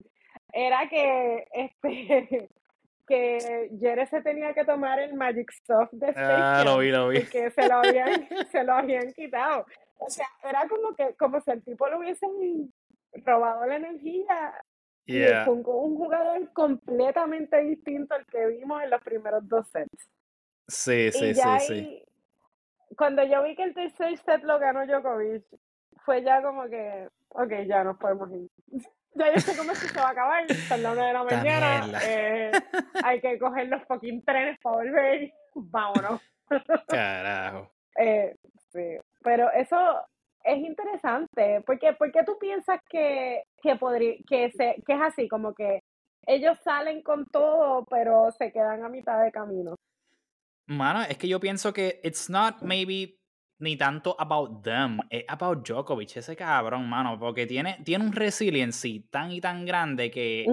S2: era que este que Jere se tenía que tomar el Magic Soft de Space
S1: ah, lo vi, lo vi.
S2: porque se lo habían, se lo habían quitado. O sea, era como que como si el tipo le hubiesen robado la energía. Y fue un, jugador completamente distinto al que vimos en los primeros dos sets.
S1: Sí, sí, sí, sí.
S2: Cuando yo vi que el tercer set lo ganó Djokovic, fue ya como que, ok, ya nos podemos ir. Ya yo sé cómo se va a acabar, son las una de la mañana, eh, hay que coger los fucking trenes para volver, vámonos.
S1: Carajo.
S2: Eh, sí, pero eso es interesante, porque ¿por qué tú piensas que, que, podría, que, se, que es así, como que ellos salen con todo, pero se quedan a mitad de camino?
S1: Mano, es que yo pienso que it's not maybe ni tanto about them, es about Djokovic, ese cabrón, mano, porque tiene, tiene un resiliency tan y tan grande que...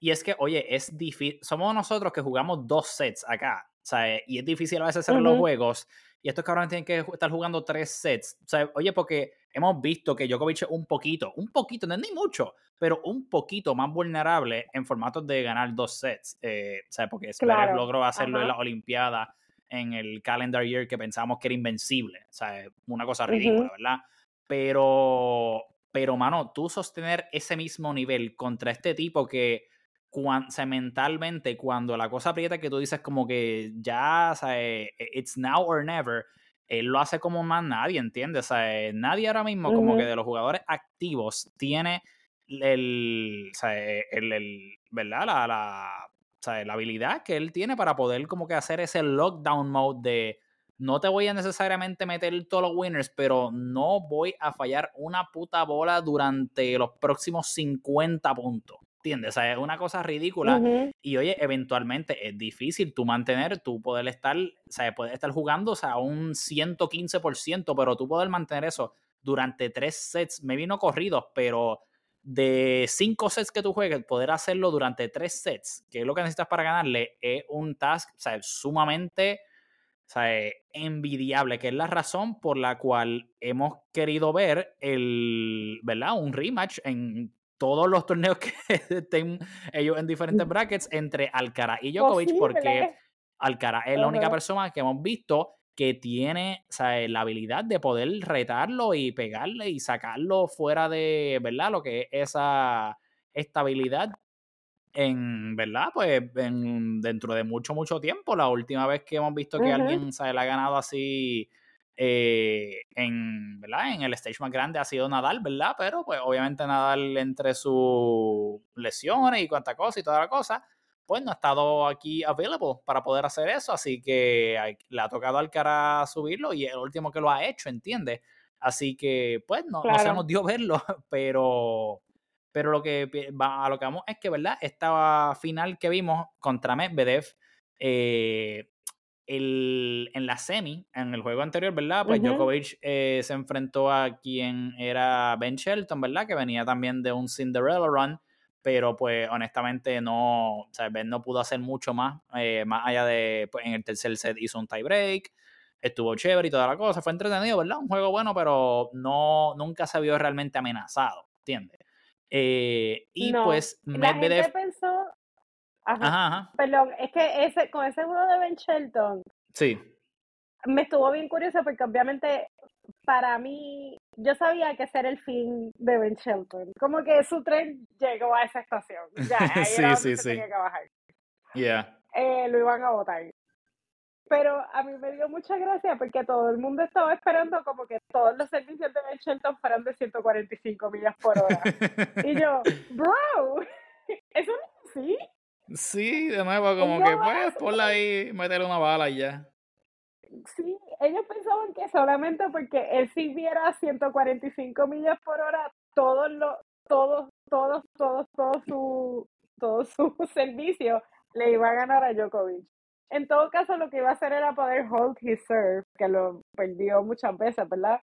S1: Y es que, oye, es difícil, somos nosotros que jugamos dos sets acá, ¿sabes? Y es difícil a veces hacer los juegos, y estos cabrones tienen que estar jugando tres sets, ¿sabes? Oye, porque hemos visto que Djokovic es un poquito, un poquito, no es ni mucho, pero un poquito más vulnerable en formatos de ganar dos sets, eh, ¿sabes? Porque Zverev logró hacerlo en la Olimpiada en el calendar year que pensábamos que era invencible. O sea, una cosa ridícula, ¿verdad? Pero, pero, mano, tú sostener ese mismo nivel contra este tipo que cuando, mentalmente, cuando la cosa aprieta, que tú dices como que ya, o sea, e, it's now or never, él lo hace como más nadie, ¿entiendes? O sea, nadie ahora mismo, como que de los jugadores activos, tiene el, o sea, el, el ¿verdad? La, la, sea, la habilidad que él tiene para poder como que hacer ese lockdown mode de no te voy a necesariamente meter todos los winners, pero no voy a fallar una puta bola durante los próximos 50 puntos. ¿Entiendes? O sea, es una cosa ridícula. Y oye, eventualmente es difícil tú mantener, tú poder estar, o sea, poder estar jugando, o sea, un 115%, pero tú poder mantener eso durante tres sets, me vino corridos, pero de cinco sets que tú juegues, poder hacerlo durante tres sets, que es lo que necesitas para ganarle, es un task sumamente envidiable, que es la razón por la cual hemos querido ver el, ¿verdad? Un rematch en todos los torneos que estén ellos en diferentes brackets entre Alcaraz y Djokovic, porque Alcaraz es la única persona que hemos visto que tiene la habilidad de poder retarlo y pegarle y sacarlo fuera de, ¿verdad? Lo que es esa estabilidad en, ¿verdad? Pues dentro de mucho, mucho tiempo. La última vez que hemos visto que alguien se le ha ganado así eh, en, ¿verdad? En el stage más grande ha sido Nadal, ¿verdad? Pero pues obviamente Nadal entre sus lesiones y cuánta cosa y toda la cosa, pues no ha estado aquí available para poder hacer eso, así que le ha tocado al cara subirlo y el último que lo ha hecho, ¿entiendes? Así que, pues, no, no se nos dio verlo, pero, pero lo que a lo que vamos es que, ¿verdad? Esta final que vimos contra Medvedev, eh, el, en la semi, en el juego anterior, ¿verdad? Pues Djokovic eh, se enfrentó a quien era Ben Shelton, ¿verdad? Que venía también de un Cinderella Run pero pues honestamente no, o sea, Ben no pudo hacer mucho más, eh, más allá de, pues en el tercer set hizo un tiebreak, estuvo chévere y toda la cosa, fue entretenido, ¿verdad? Un juego bueno, pero no, nunca se vio realmente amenazado, ¿entiendes? Eh, y pues
S2: Medvedev... La gente pensó... Ajá, ajá, Perdón, es que ese, con ese juego de Ben Shelton...
S1: Sí.
S2: Me estuvo bien curioso porque obviamente para mí, yo sabía que ese era el fin de Ben Shelton. Como que su tren llegó a esa estación. Ya, ahí sí, era sí, sí. tenía que bajar.
S1: Yeah.
S2: Eh, lo iban a votar. Pero a mí me dio mucha gracia porque todo el mundo estaba esperando como que todos los servicios de Ben Shelton fueran de 145 millas por hora. y yo, bro, ¿eso no es así?
S1: Sí, de nuevo, como que pues ponla ahí, meterle una bala y ya.
S2: Sí, ellos pensaban que solamente porque él sirviera 145 millas por hora, todos los, todos, todos, todos, todos su, todo su servicio le iba a ganar a Djokovic. En todo caso, lo que iba a hacer era poder hold his serve, que lo perdió muchas veces, ¿verdad?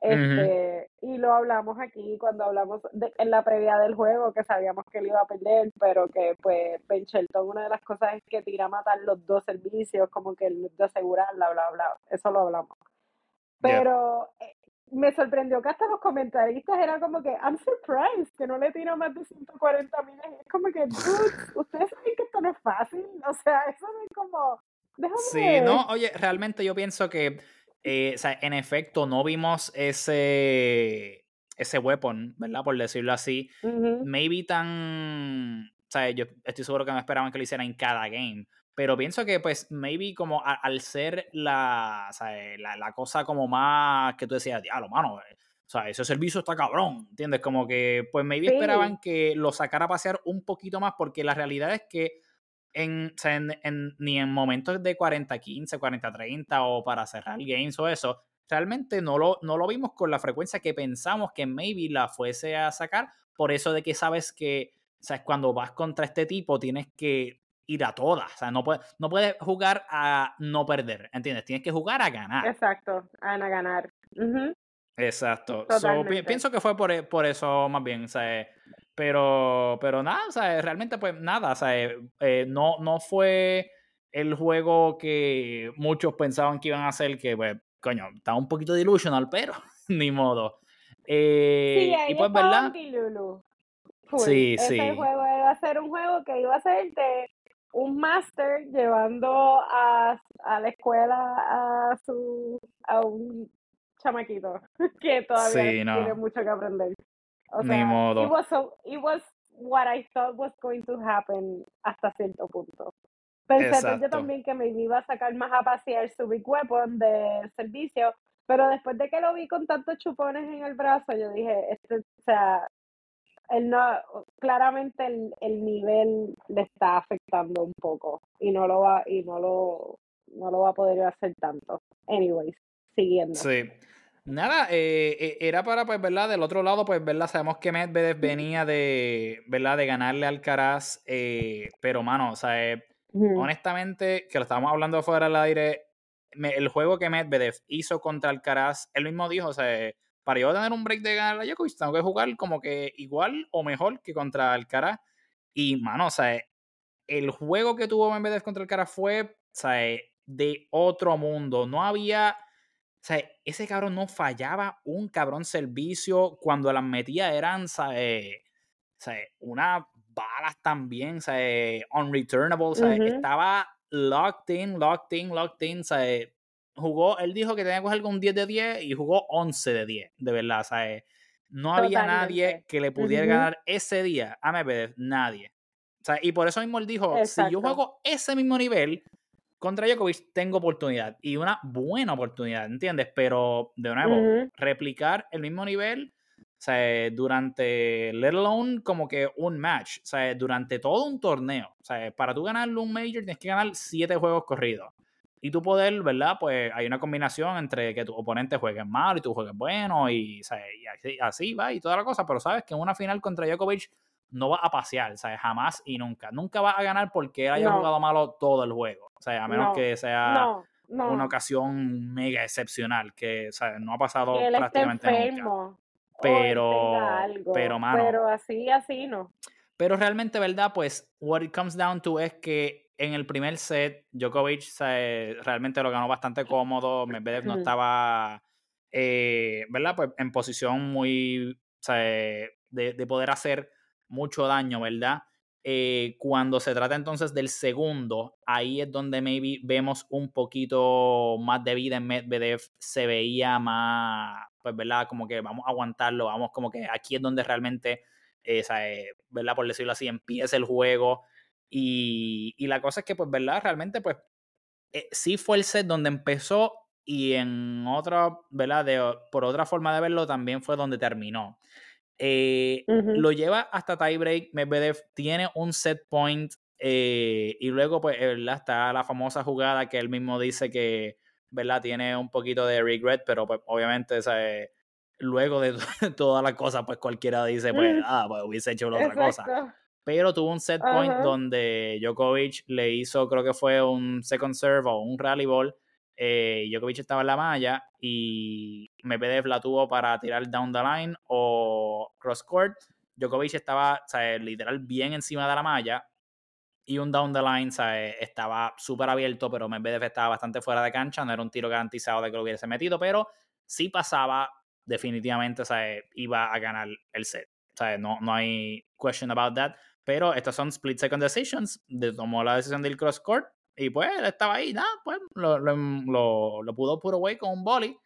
S2: Este, Y lo hablamos aquí cuando hablamos de, en la previa del juego, que sabíamos que él iba a perder, pero que pues Ben Shelton, una de las cosas es que tira a matar los dos servicios, como que el de asegurar, bla, bla, bla. Eso lo hablamos. Pero eh, me sorprendió que hasta los comentaristas eran como que, I'm surprised que no le tira más de 140 millas. Es como que, dude, ustedes saben que esto no es fácil. O sea, eso es como. Déjame
S1: sí, no, oye, realmente yo pienso que eh, o sea, en efecto, no vimos ese, ese weapon, ¿verdad? Por decirlo así. Maybe tan. O sea, yo estoy seguro que no esperaban que lo hiciera en cada game. Pero pienso que, pues, maybe como al ser la, o sea, la, la, cosa como más que tú decías, diablo, mano, eh, o sea, ese servicio está cabrón, ¿entiendes? Como que, pues, maybe esperaban que lo sacara a pasear un poquito más, porque la realidad es que en, ni en momentos de 40-15, 40-30 o para cerrar games o eso, realmente no lo, no lo vimos con la frecuencia que pensamos que maybe la fuese a sacar. Por eso de que sabes que, sabes, cuando vas contra este tipo tienes que ir a todas. O sea, no puedes, no puedes jugar a no perder, ¿entiendes? Tienes que jugar a ganar.
S2: Exacto, a ganar.
S1: Exacto. pienso que fue por, e, por, eso más bien. O sea, pero, pero nada, o sea, realmente pues nada, o sea, eh, no, no fue el juego que muchos pensaban que iban a hacer, que pues, coño, estaba un poquito delusional, pero ni modo. Eh,
S2: sí, y pues, ¿verdad?
S1: Sí, Ese
S2: sí. juego iba a ser un juego que iba a ser de un máster llevando a, a la escuela a su a un chamaquito que todavía tiene mucho que aprender. O sea,
S1: Ni modo.
S2: It was, so, it was what I thought was going to happen hasta cierto punto. Pensé yo también que me iba a sacar más a pasear su Big Weapon de servicio, pero después de que lo vi con tantos chupones en el brazo, yo dije, este, o sea, él no, claramente el, el nivel le está afectando un poco y no lo va, y no lo, no lo va a poder hacer tanto. Anyways, siguiendo.
S1: Sí. Nada, eh, eh, era para, pues, ¿verdad? Del otro lado, pues, ¿verdad? Sabemos que Medvedev venía de, ¿verdad? De ganarle al Caraz, eh, pero, mano, o sea, honestamente, que lo estábamos hablando fuera del aire, el juego que Medvedev hizo contra Alcaraz, él mismo dijo, o sea, para yo tener un break de ganar a Djokovic, tengo que jugar como que igual o mejor que contra Alcaraz. Y, mano, o sea, el juego que tuvo Medvedev contra Alcaraz fue, o sea, de otro mundo. No había o sea, ese cabrón no fallaba un cabrón servicio. Cuando las metía eran, ¿sabes? unas balas también, ¿sabes? Unreturnable, ¿sabes? Estaba locked in, locked in, locked in, ¿sabes? Jugó, él dijo que tenía que coger con 10 de 10 y jugó 11 de 10, de verdad, ¿sabes? No había nadie que le pudiera ganar ese día a Medvedev, nadie. O sea, y por eso mismo él dijo, si yo juego ese mismo nivel, contra Djokovic tengo oportunidad y una buena oportunidad, ¿entiendes? Pero, de nuevo, replicar el mismo nivel, o sea, durante, let alone como que un match, o sea, durante todo un torneo, o sea, para tú ganar un major tienes que ganar siete juegos corridos. Y tú poder, ¿verdad? Pues hay una combinación entre que tu oponente juegue mal y tú juegues bueno y, o sea, y así, así, va y toda la cosa, pero sabes que en una final contra Djokovic no va a pasear, ¿sabes? Jamás y nunca. Nunca va a ganar porque él haya jugado malo todo el juego. O sea, a menos que sea una ocasión mega excepcional, que no ha pasado prácticamente nunca. Pero, pero, mano.
S2: Pero así, así no.
S1: Pero realmente, ¿verdad? Pues, what it comes down to es que en el primer set, Djokovic realmente lo ganó bastante cómodo. Medvedev no estaba, eh, ¿verdad? Pues en posición muy, de, de, poder hacer mucho daño, ¿verdad? Eh, cuando se trata entonces del segundo, ahí es donde maybe vemos un poquito más de vida en Medvedev, se veía más, pues, ¿verdad? Como que vamos a aguantarlo, vamos como que aquí es donde realmente, eh, eh, ¿verdad? Por decirlo así, empieza el juego. Y, y, la cosa es que, pues, ¿verdad? Realmente, pues, sí fue el set donde empezó y en otra, ¿verdad? De, por otra forma de verlo, también fue donde terminó. Eh, lo lleva hasta tiebreak. Medvedev tiene un set point eh, y luego, pues, ¿verdad? está la famosa jugada que él mismo dice que, ¿verdad? Tiene un poquito de regret, pero pues, obviamente, luego de todas las cosas, pues cualquiera dice, pues, mm. ah, pues hubiese hecho la otra cosa. Pero tuvo un set point donde Djokovic le hizo, creo que fue un second serve o un rally ball eh, Djokovic estaba en la malla y Medvedev la tuvo para tirar down the line o cross court. Djokovic estaba, literal bien encima de la malla y un down the line, estaba súper abierto, pero Medvedev estaba bastante fuera de cancha, no era un tiro garantizado de que lo hubiese metido, pero si pasaba, definitivamente, iba a ganar el set. No, no hay question about that. Pero estas son split second decisions. De, tomó la decisión del cross court y pues él estaba ahí, nada, pues lo, lo, lo, pudo puro away con un boli.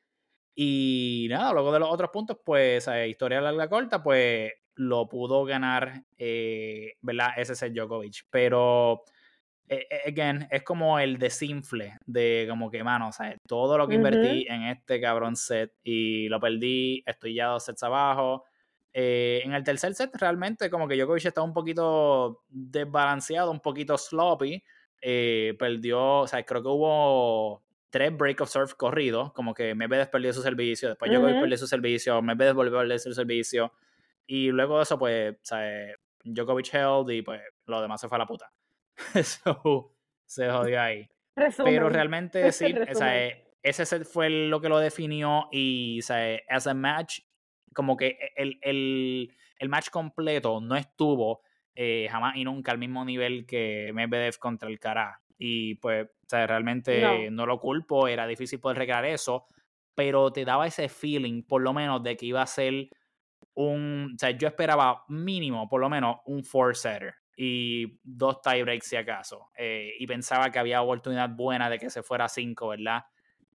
S1: Y nada, luego de los otros puntos, pues, a historia larga corta, pues lo pudo ganar, eh, ¿verdad? Ese es Djokovic. Pero, eh, eh, again, es como el desinfle de como que, mano, ¿sabes? Todo lo que invertí en este cabrón set y lo perdí, estoy ya dos sets abajo. en el tercer set, realmente, como que Djokovic estaba un poquito desbalanceado, un poquito sloppy. Eh, perdió, o sea, creo que hubo tres break of surf corridos, como que Medvedev perdió su servicio, después yo perdió su servicio, Medvedev volvió a perder su servicio, y luego de eso, pues, sea, Djokovic held y pues lo demás se fue a la puta. Eso se jodió ahí. Pero realmente sí, o sea, ese set fue lo que lo definió y, o sea, as a match, como que el, el, el match completo no estuvo eh, jamás y nunca al mismo nivel que Medvedev contra el Cara. Y pues, o sea, realmente no. lo culpo, era difícil poder recrear eso, pero te daba ese feeling, por lo menos, de que iba a ser un. O sea, yo esperaba mínimo, por lo menos, un four-setter y dos tiebreaks si acaso. Eh, y pensaba que había oportunidad buena de que se fuera a cinco, ¿verdad?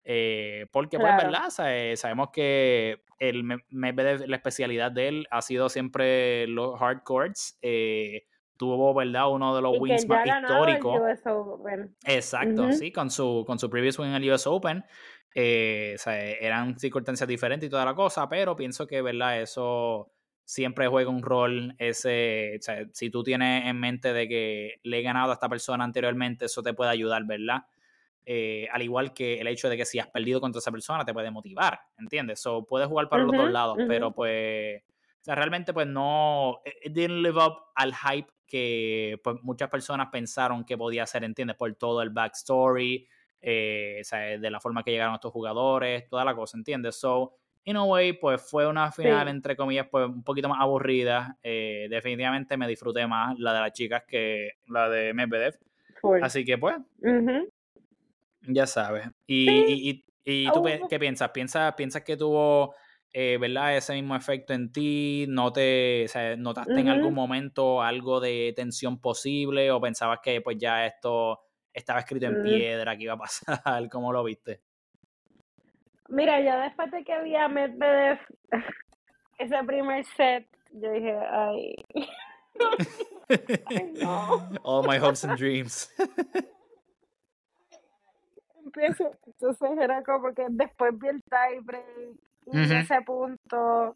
S1: Eh, porque, pues, ¿verdad? sabemos que el la especialidad de él ha sido siempre los hard courts. Eh, tuvo, ¿verdad? Uno de los wins más históricos. Exacto, sí, con su, con su previous win en el US Open. Eh, eran circunstancias diferentes y toda la cosa, pero pienso que, ¿verdad? Eso siempre juega un rol. Ese, si tú tienes en mente de que le he ganado a esta persona anteriormente, eso te puede ayudar, ¿verdad? Eh, al igual que el hecho de que si has perdido contra esa persona te puede motivar, ¿entiendes? So, puedes jugar para los dos lados, pero pues, o sea, realmente pues no, it eh, didn't live up al hype que pues, muchas personas pensaron que podía ser, ¿entiendes? Por todo el backstory, eh, o sea, de la forma que llegaron estos jugadores, toda la cosa, ¿entiendes? So, in a way, pues fue una final, entre comillas, pues un poquito más aburrida. definitivamente me disfruté más la de las chicas que la de Medvedev. Así que pues, ya sabes. ¿Y, y, tú qué piensas? ¿Piensas, piensas que tuvo eh, ¿verdad? ese mismo efecto en ti? ¿No te, ¿Notaste en algún momento algo de tensión posible o pensabas que pues ya esto estaba escrito en piedra, que iba a pasar? ¿Cómo lo viste?
S2: Mira, ya después de que había Medvedev ese primer set, yo dije, ay.
S1: All my hopes and dreams.
S2: Entonces era como que después vi el tiebreak y ese punto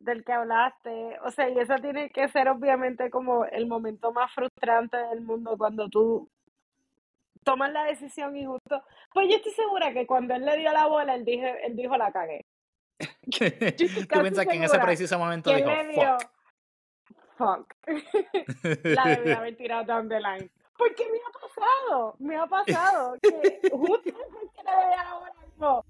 S2: del que hablaste. O sea, y eso tiene que ser obviamente como el momento más frustrante del mundo cuando tú tomas la decisión y justo. Pues yo estoy segura que cuando él le dio la bola, él, dije, él dijo la cagué.
S1: ¿Tú piensas que en ese preciso momento dijo, fuck?
S2: fuck. la debía haber tirado down the line. Porque me ha pasado, me ha pasado que justo después que le la bola,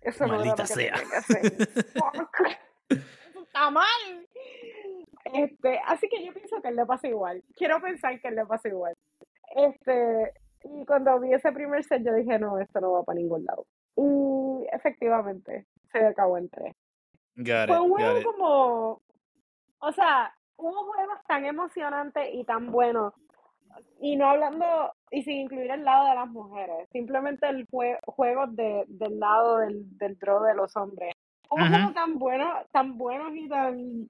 S2: eso
S1: Maldita
S2: no
S1: sea.
S2: eso está mal. Este, así que yo pienso que él le pasa igual. Quiero pensar que él le pasa igual. Este, y cuando vi ese primer set, yo dije, no, esto no va para ningún lado. Y efectivamente, se acabó en tres. Fue un juego como, o sea, hubo juegos tan emocionantes y tan buenos. Y no hablando, y sin incluir el lado de las mujeres, simplemente el juego de, del lado del, del draw de los hombres. Juegos tan buenos, tan buenos y tan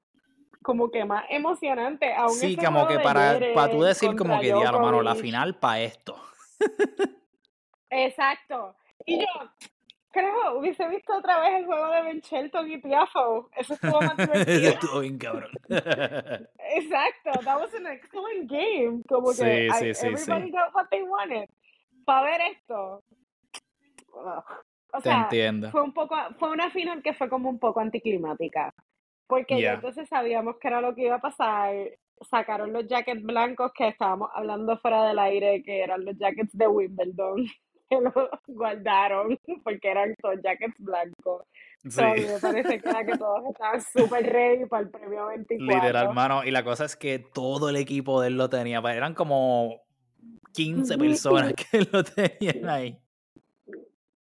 S2: como que más emocionante. Aún
S1: sí, como que para, para tú decir como que, diablo, mano, la final para esto.
S2: Exacto. Y yo, creo, hubiese visto otra vez el juego de Ben Shelton y Piafo. Eso estuvo más divertido. Eso
S1: estuvo bien cabrón.
S2: Exacto, that was an excellent game. Como que sí, sí, everybody got what they wanted. Para ver esto. O
S1: Te sea, entiendo.
S2: fue un poco, fue una final que fue como un poco anticlimática. Porque ya entonces sabíamos que era lo que iba a pasar. Sacaron los jackets blancos que estábamos hablando fuera del aire, que eran los jackets de Wimbledon, que los guardaron porque eran todos jackets blancos. Sí. me parece que era que todos estaban súper ready para el premio 24.
S1: Literal, mano. Y la cosa es que todo el equipo de él lo tenía. Eran como 15 personas que lo tenían ahí.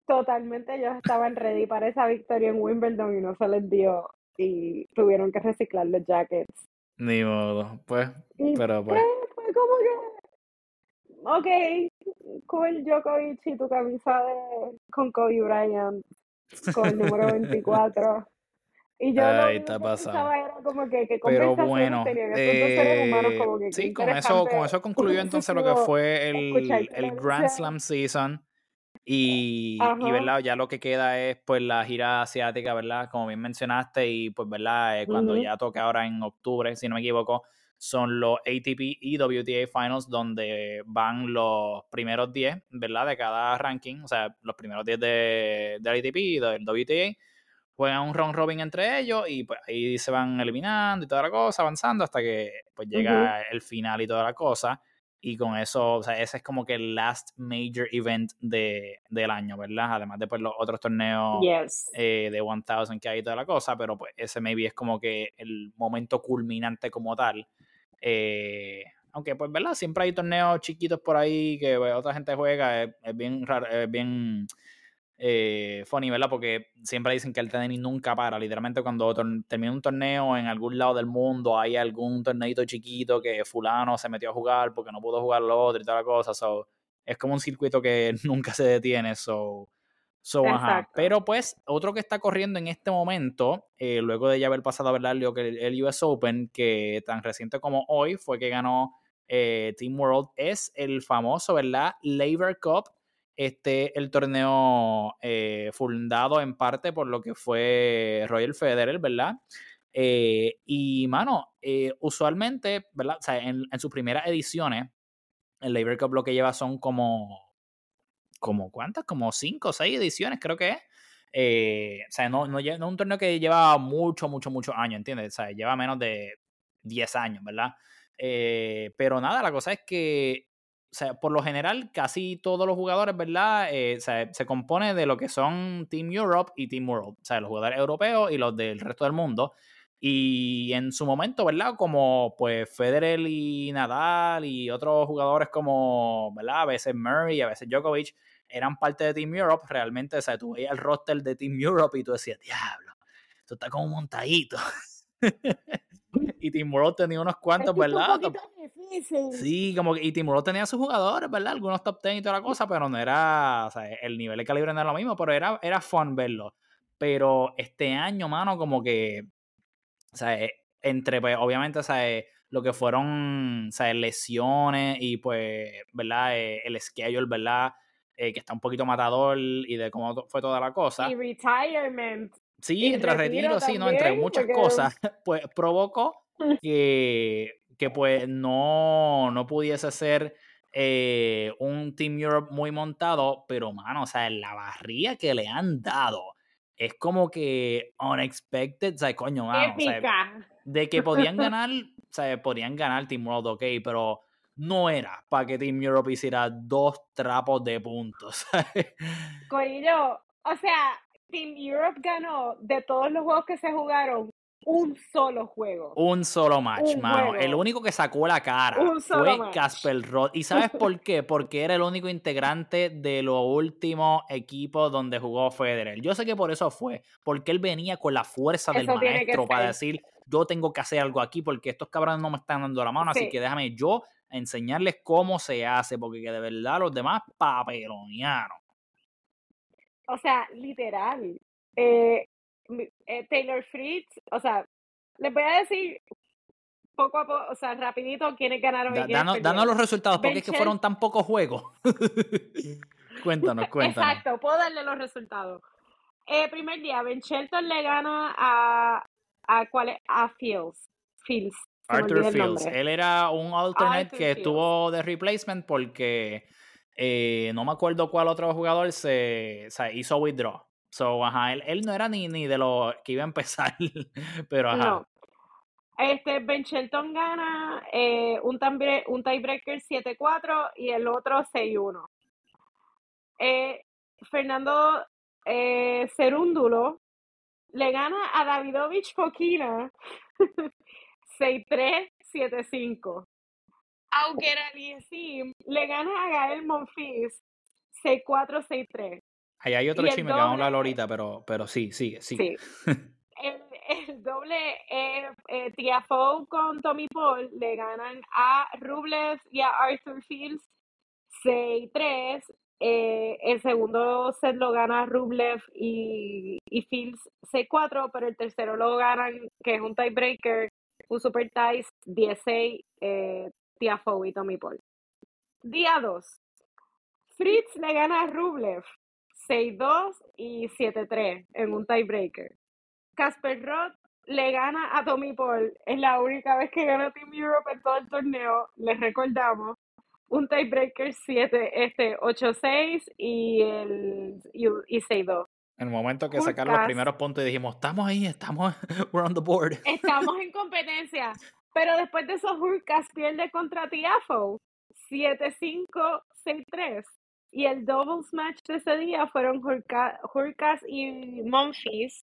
S2: Totalmente ellos estaban ready para esa victoria en Wimbledon y no se les dio y tuvieron que reciclar los jackets.
S1: Ni modo, pues, pero pues.
S2: Fue como que, ok, cool Djokovic y tu camisa de, con Kobe Bryant, con el número 24. Y yo
S1: Ay.
S2: Era como que, que
S1: Pero bueno, eh, como que sí, con eso, con eso concluyó entonces lo que fue el, el Grand Slam Season. Y, y, ¿verdad? Ya lo que queda es pues la gira asiática, ¿verdad? Como bien mencionaste, y pues, ¿verdad? Eh, cuando ya toque ahora en octubre, si no me equivoco, son los ATP y WTA Finals, donde van los primeros 10, ¿verdad? De cada ranking, o sea, los primeros 10 de, del ATP y del WTA, juegan un round robin entre ellos y pues ahí se van eliminando y toda la cosa, avanzando hasta que pues llega el final y toda la cosa. Y con eso, o sea, ese es como que el last major event de, del año, ¿verdad? Además de pues, los otros torneos eh, de 1000 que hay y toda la cosa, pero pues ese maybe es como que el momento culminante como tal. Eh, aunque pues, ¿verdad? Siempre hay torneos chiquitos por ahí que pues, otra gente juega, es, es bien raro, es bien eh, funny, ¿verdad? Porque siempre dicen que el tenis nunca para. Literalmente, cuando termina un torneo en algún lado del mundo, hay algún torneito chiquito que Fulano se metió a jugar porque no pudo jugar lo otro y toda la cosa. So, es como un circuito que nunca se detiene. So, so Pero pues, otro que está corriendo en este momento, eh, luego de ya haber pasado, ¿verdad? El, el US Open, que tan reciente como hoy fue que ganó eh, Team World, es el famoso, ¿verdad? Labor Cup este, el torneo eh, fundado en parte por lo que fue Royal Federer, ¿verdad? Y, mano, usualmente, ¿verdad? O sea, en, sus primeras ediciones, el Labor Cup lo que lleva son como, como ¿cuántas? Como cinco o seis ediciones, creo que es. o sea, no, no, es un torneo que lleva mucho, mucho, muchos años, ¿entiendes? O sea, lleva menos de 10 años, ¿verdad? pero nada, la cosa es que o sea, por lo general, casi todos los jugadores, ¿verdad? Eh, se compone de lo que son Team Europe y Team World. O sea, los jugadores europeos y los del resto del mundo. Y en su momento, ¿verdad? Como pues Federer y Nadal y otros jugadores como, ¿verdad? A veces Murray, a veces Djokovic, eran parte de Team Europe. Realmente, o sea, tú veías el roster de Team Europe y tú decías, diablo, esto está como montadito. y Team World tenía unos cuantos, ¿verdad? Sí, como que y Team World tenía sus jugadores, ¿verdad? Algunos top 10 y toda la cosa, pero no era, o sea, el nivel de calibre no era lo mismo, pero era, era fun verlo. Pero este año, mano, como que, sea, eh, entre, pues, obviamente, sea, eh, lo que fueron, sea, lesiones y, pues, ¿verdad? Eh, el schedule, ¿verdad? que está un poquito matador y de cómo fue toda la cosa.
S2: Y retirement.
S1: Sí, entre retiro, sí, ¿no? Entre muchas cosas, pues provocó que, que pues no, no pudiese ser eh, un Team Europe muy montado, pero mano, o sea, la barría que le han dado es como que unexpected, o sea, coño, de que podían ganar, o sea, podían ganar Team World, ok, pero no era para que Team Europe hiciera dos trapos de puntos.
S2: Corillo, o sea, Team Europe ganó de todos los juegos que se jugaron un solo juego.
S1: Un solo match, mano. El único que sacó la cara fue Casper Roth. ¿Y sabes por qué? Porque era el único integrante de los últimos equipos donde jugó Federer. Yo sé que por eso fue, porque él venía con la fuerza del maestro para decir, yo tengo que hacer algo aquí porque estos cabrones no me están dando la mano, así que déjame yo enseñarles cómo se hace, porque de verdad los demás papelonearon.
S2: O sea, literal. Eh, eh, Taylor Fritz, o sea, les voy a decir poco a poco, o sea, rapidito quiénes ganaron y
S1: quiénes danos, los resultados, porque es que fueron tan pocos juegos. cuéntanos, cuéntanos.
S2: Exacto, puedo darle los resultados. Eh, primer día, Ben Shelton le gana a, a, ¿cuál es? a Fields. Fields.
S1: Arthur Fields. Él era un alternate que estuvo de replacement porque eh, no me acuerdo cuál otro jugador se, se hizo withdraw. So, ajá, él, no era ni, ni de los que iba a empezar, pero ajá.
S2: Este, Ben Shelton gana eh, un, un tiebreaker 7-4 y el otro 6-1. Eh, Fernando eh, Cerúndulo le gana a Davidovich Fokina 6-3, 7-5. Auger Aliesim le gana a Gael Monfils 6-4, 6-3.
S1: Ahí hay otro chisme que vamos a hablar ahorita, pero, pero sí, sigue, sigue.
S2: Sí. el, doble eh, eh, Tiafoe con Tommy Paul le ganan a Rublev y a Arthur Fields 6-3. Eh, el segundo set lo gana Rublev y, y Fields 6-4, pero el tercero lo ganan, que es un tiebreaker, un super tie 16 eh, Tiafoe y Tommy Paul. Día 2. Fritz le gana a Rublev 6-2 y 7-3 en un tiebreaker. Casper Roth le gana a Tommy Paul. Es la única vez que gana Team Europe en todo el torneo. Les recordamos. Un tiebreaker 7, este 8-6 y, el, y, 6-2.
S1: En el momento que sacaron los primeros puntos y dijimos, estamos ahí, estamos, we're on the board.
S2: Estamos en competencia. Pero después de esos Hurkas pierde contra Tiafo. 7-5, 6-3. Y el doubles match de ese día fueron Hurkas y Monfils,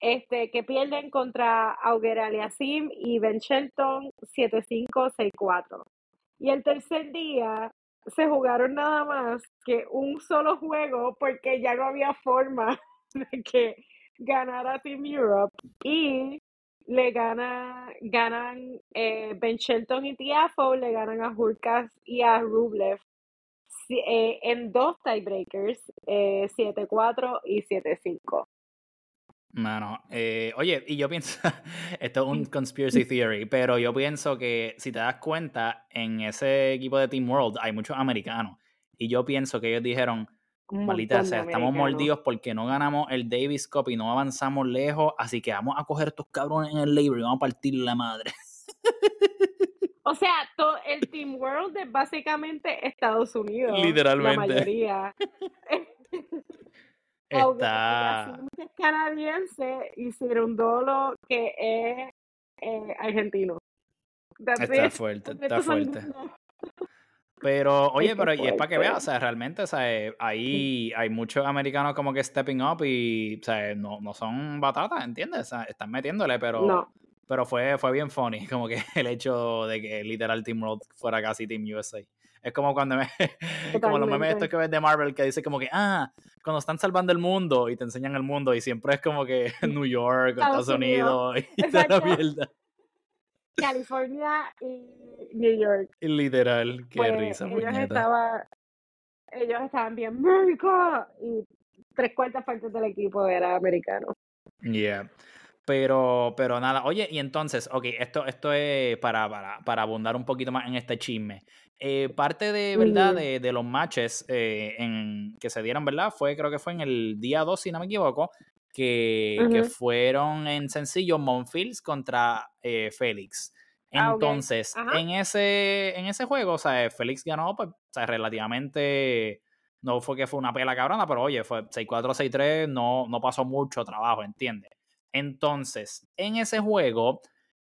S2: este, que pierden contra Auger Aliasim y Ben Shelton 7-5-6-4. Y el tercer día se jugaron nada más que un solo juego porque ya no había forma de que ganara Team Europe y le gana, ganan eh, Ben Shelton y Tiafo, le ganan a Hurkas y a Rublev eh, en dos tiebreakers, eh, 7-4 y 7-5.
S1: Mano, eh, oye, y yo pienso, esto es un conspiracy theory, pero yo pienso que si te das cuenta, en ese equipo de Team World hay muchos americanos. Y yo pienso que ellos dijeron, malita sea, estamos mordidos porque no ganamos el Davis Cup y no avanzamos lejos, así que vamos a coger estos cabrones en el labor y vamos a partir la madre.
S2: O sea, todo el Team World es básicamente Estados Unidos.
S1: Literalmente.
S2: La mayoría.
S1: Está.
S2: es canadiense y dolo que es eh, argentino.
S1: está fuerte, está fuerte. Pero, oye, pero y es para que veas, o sea, realmente, o sea, eh, ahí hay muchos americanos como que stepping up y, o sea, no, no son batatas, ¿entiendes? O sea, están metiéndole, pero
S2: no.
S1: Pero fue, fue bien funny, como que el hecho de que literal Team World fuera casi Team USA. Es como cuando me, como los memes estos que ves de Marvel que dice como que, ah, cuando están salvando el mundo y te enseñan el mundo y siempre es como que New York, Estados, Unidos, y toda la mierda.
S2: California y New York.
S1: Literal, qué
S2: pues,
S1: risa,
S2: ellos, estaba, ellos estaban bien, América, y tres cuartas partes del equipo era americano.
S1: Yeah. Pero, pero nada, oye, y entonces, ok, esto, esto es para, para, para abundar un poquito más en este chisme. Eh, parte de, ¿verdad? De, de los matches eh, en, que se dieron, ¿verdad? Fue, creo que fue en el día 2, si no me equivoco, que, que fueron en sencillo Monfils contra eh, Félix. Ah, entonces, en, ese, en ese juego, o sea, Félix ganó, pues, o sea, relativamente, no fue que fue una pela cabrona, pero oye, fue 6-4, 6-3, no, no pasó mucho trabajo, ¿entiendes? Entonces, en ese juego,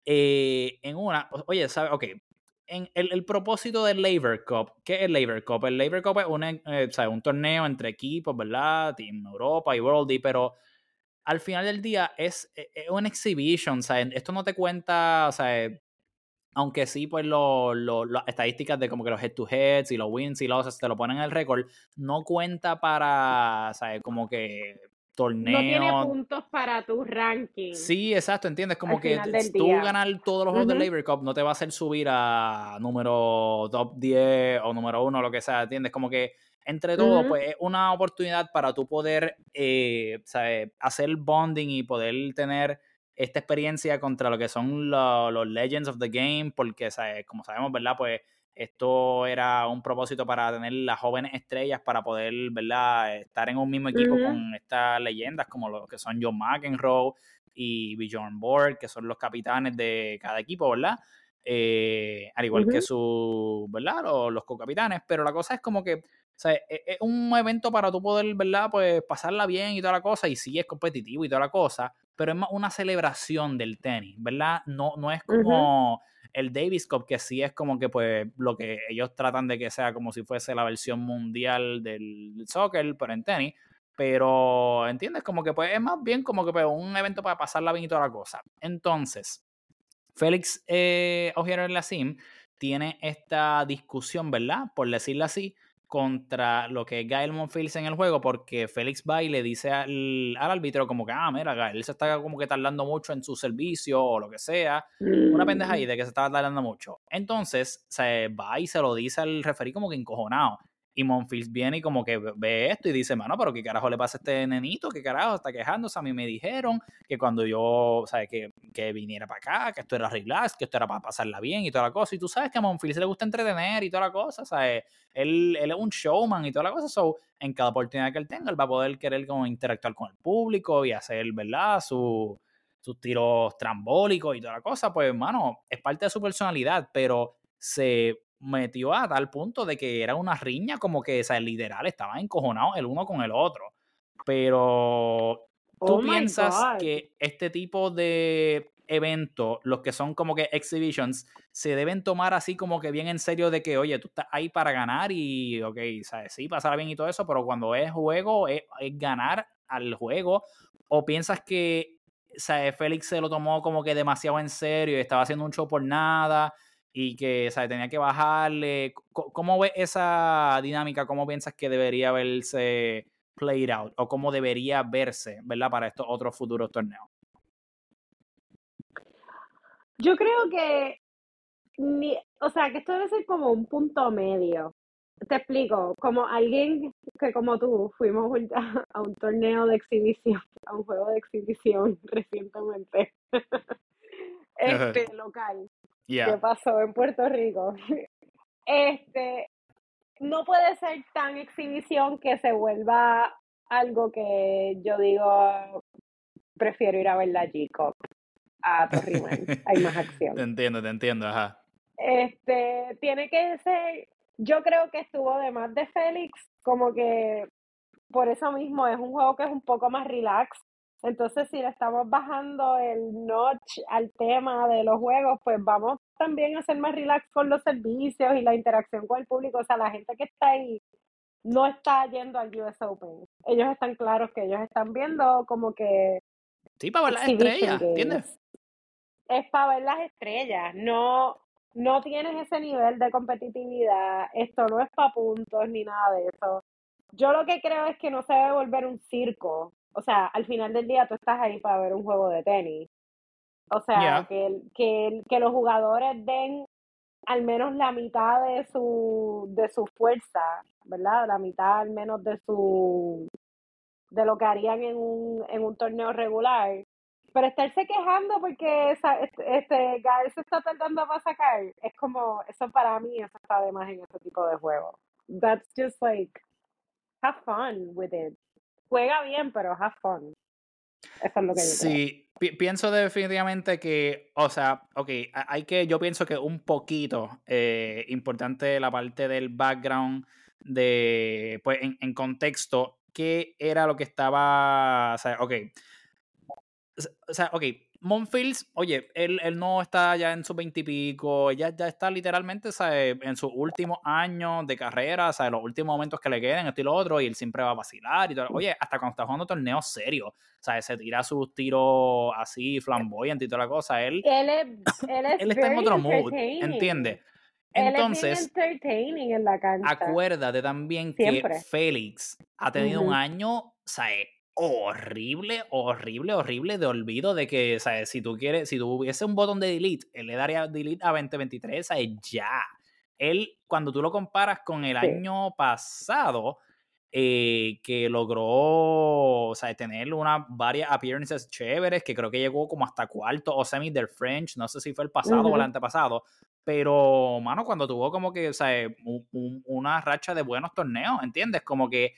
S1: eh, en una, oye, ¿sabes? Ok, en el, propósito del Labor Cup, ¿qué es el Labor Cup? El Labor Cup es un, eh, un torneo entre equipos, ¿verdad? Team Europa y Worldy, pero al final del día es, e, es una exhibition, o sea, esto no te cuenta, o sea, aunque sí, pues lo, las estadísticas de como que los head to heads y los wins y losses te lo ponen en el récord, no cuenta para, ¿sabes? Como que torneo. No
S2: tiene puntos para tu ranking.
S1: Sí, exacto, entiendes. Como que tú ganar todos los juegos del Labor Cup no te va a hacer subir a número top 10 o número 1 o lo que sea, ¿entiendes? Como que entre todo, pues es una oportunidad para tú poder eh, ¿sabes? hacer bonding y poder tener esta experiencia contra lo que son los Legends of the Game, porque ¿sabes? como sabemos, ¿verdad? Pues esto era un propósito para tener las jóvenes estrellas para poder, ¿verdad? Estar en un mismo equipo con estas leyendas como lo que son John McEnroe y Bjorn Borg, que son los capitanes de cada equipo, ¿verdad? Eh, al igual que su, ¿verdad? Los, los co-capitanes, pero la cosa es como que o sea, e, es, un evento para tú poder, ¿verdad? Pues pasarla bien y toda la cosa, y sí es competitivo y toda la cosa, pero es más una celebración del tenis, ¿verdad? No, no es como el Davis Cup, que sí es como que, pues, lo que ellos tratan de que sea como si fuese la versión mundial del soccer, pero en tenis. Pero, ¿entiendes? Como que, pues, es más bien como que pues, un evento para pasarla bien y toda la cosa. Entonces, Félix eh, en la Sim tiene esta discusión, ¿verdad? Por decirlo así, contra lo que es Gael Monfils en el juego, porque Félix va y le dice al, al árbitro como que, ah, mira, Gael se está como que tardando mucho en su servicio o lo que sea. Una pendeja ahí mm. de que se estaba tardando mucho. Entonces, se va y se lo dice al referí como que encojonado. Y Monfils viene y como que ve esto y dice, mano, pero ¿qué carajo le pasa a este nenito? ¿Qué carajo está quejándose? A mí me dijeron que cuando yo, ¿sabes? Que, que viniera para acá, que esto era relax, que esto era para pasarla bien y toda la cosa. Y tú sabes que a Monfils le gusta entretener y toda la cosa, ¿sabes? Él, él es un showman y toda la cosa. So, en cada oportunidad que él tenga, él va a poder querer como interactuar con el público y hacer, ¿verdad? Su, sus tiros trambólicos y toda la cosa. Pues, hermano, es parte de su personalidad, pero se metió a tal punto de que era una riña como que, o sea, literal, estaban encojonados el uno con el otro. Pero tú oh piensas que este tipo de eventos, los que son como que exhibitions, se deben tomar así como que bien en serio de que, oye, tú estás ahí para ganar y, ok, ¿sabes? Sí, pasar bien y todo eso, pero cuando es juego, es, ganar al juego. O piensas que, ¿sabes? Félix se lo tomó como que demasiado en serio y estaba haciendo un show por nada y que ¿sabes? tenía que bajarle. ¿Cómo ves esa dinámica? ¿Cómo piensas que debería verse played out? ¿O cómo debería verse, ¿verdad? Para estos otros futuros torneos.
S2: Yo creo que, o sea, que esto debe ser como un punto medio. Te explico, como alguien que como tú fuimos a un torneo de exhibición, a un juego de exhibición recientemente, este local. ¿Qué pasó en Puerto Rico. Este, no puede ser tan exhibición que se vuelva algo que yo digo, prefiero ir a ver la G-Cup a. Hay más acción.
S1: Te entiendo, te entiendo, ajá.
S2: Este, tiene que ser, yo creo que estuvo de más de Félix, como que por eso mismo es un juego que es un poco más relax, entonces, si le estamos bajando el notch al tema de los juegos, pues vamos también a ser más relax con los servicios y la interacción con el público. O sea, la gente que está ahí no está yendo al US Open. Ellos están claros que ellos están viendo como que...
S1: Sí, para ver las estrellas, ¿entiendes?
S2: Es para ver las estrellas, no, no tienes ese nivel de competitividad, esto no es para puntos ni nada de eso. Yo lo que creo es que no se debe volver un circo, o sea, al final del día tú estás ahí para ver un juego de tenis. O sea, que, que, que los jugadores den al menos la mitad de su, de su fuerza, ¿verdad? La mitad al menos de su de lo que harían en un, en un torneo regular. Pero estarse quejando porque esa, este, este se está tratando para sacar, es como, eso para mí, eso está de más en este tipo de juego. That's just like, have fun with it juega bien, pero have fun. Eso es lo que yo
S1: Sí, pienso definitivamente que, o sea, ok, hay que, yo pienso que un poquito eh, importante la parte del background de, pues, en, en, contexto, qué era lo que estaba, o sea, ok. O sea, ok, Monfils, oye, él, él, no está ya en sus veintipico, ella ya está literalmente ¿sabe? en sus últimos años de carrera, ¿sabe? los últimos momentos que le queden, esto y lo otro, y él siempre va a vacilar y todo. Oye, hasta cuando está jugando torneos serios, ¿sabes? se tira sus tiros así, flamboyante y toda la cosa. Él,
S2: él, es, él, es
S1: él está en otro mood, ¿entiendes?
S2: Entonces, en la cancha.
S1: acuérdate también que Félix ha tenido un año, ¿sabes? Horrible, horrible, horrible de olvido de que, ¿sabes? Si tú quieres, si tuviese un botón de delete, él le daría delete a 2023, ¿sabes? Ya. Él, cuando tú lo comparas con el año pasado, eh, que logró, ¿sabes? Tener una, varias appearances chéveres, que creo que llegó como hasta cuarto o semi del French, no sé si fue el pasado o el antepasado, pero, mano, cuando tuvo como que, ¿sabes? una racha de buenos torneos, ¿entiendes? Como que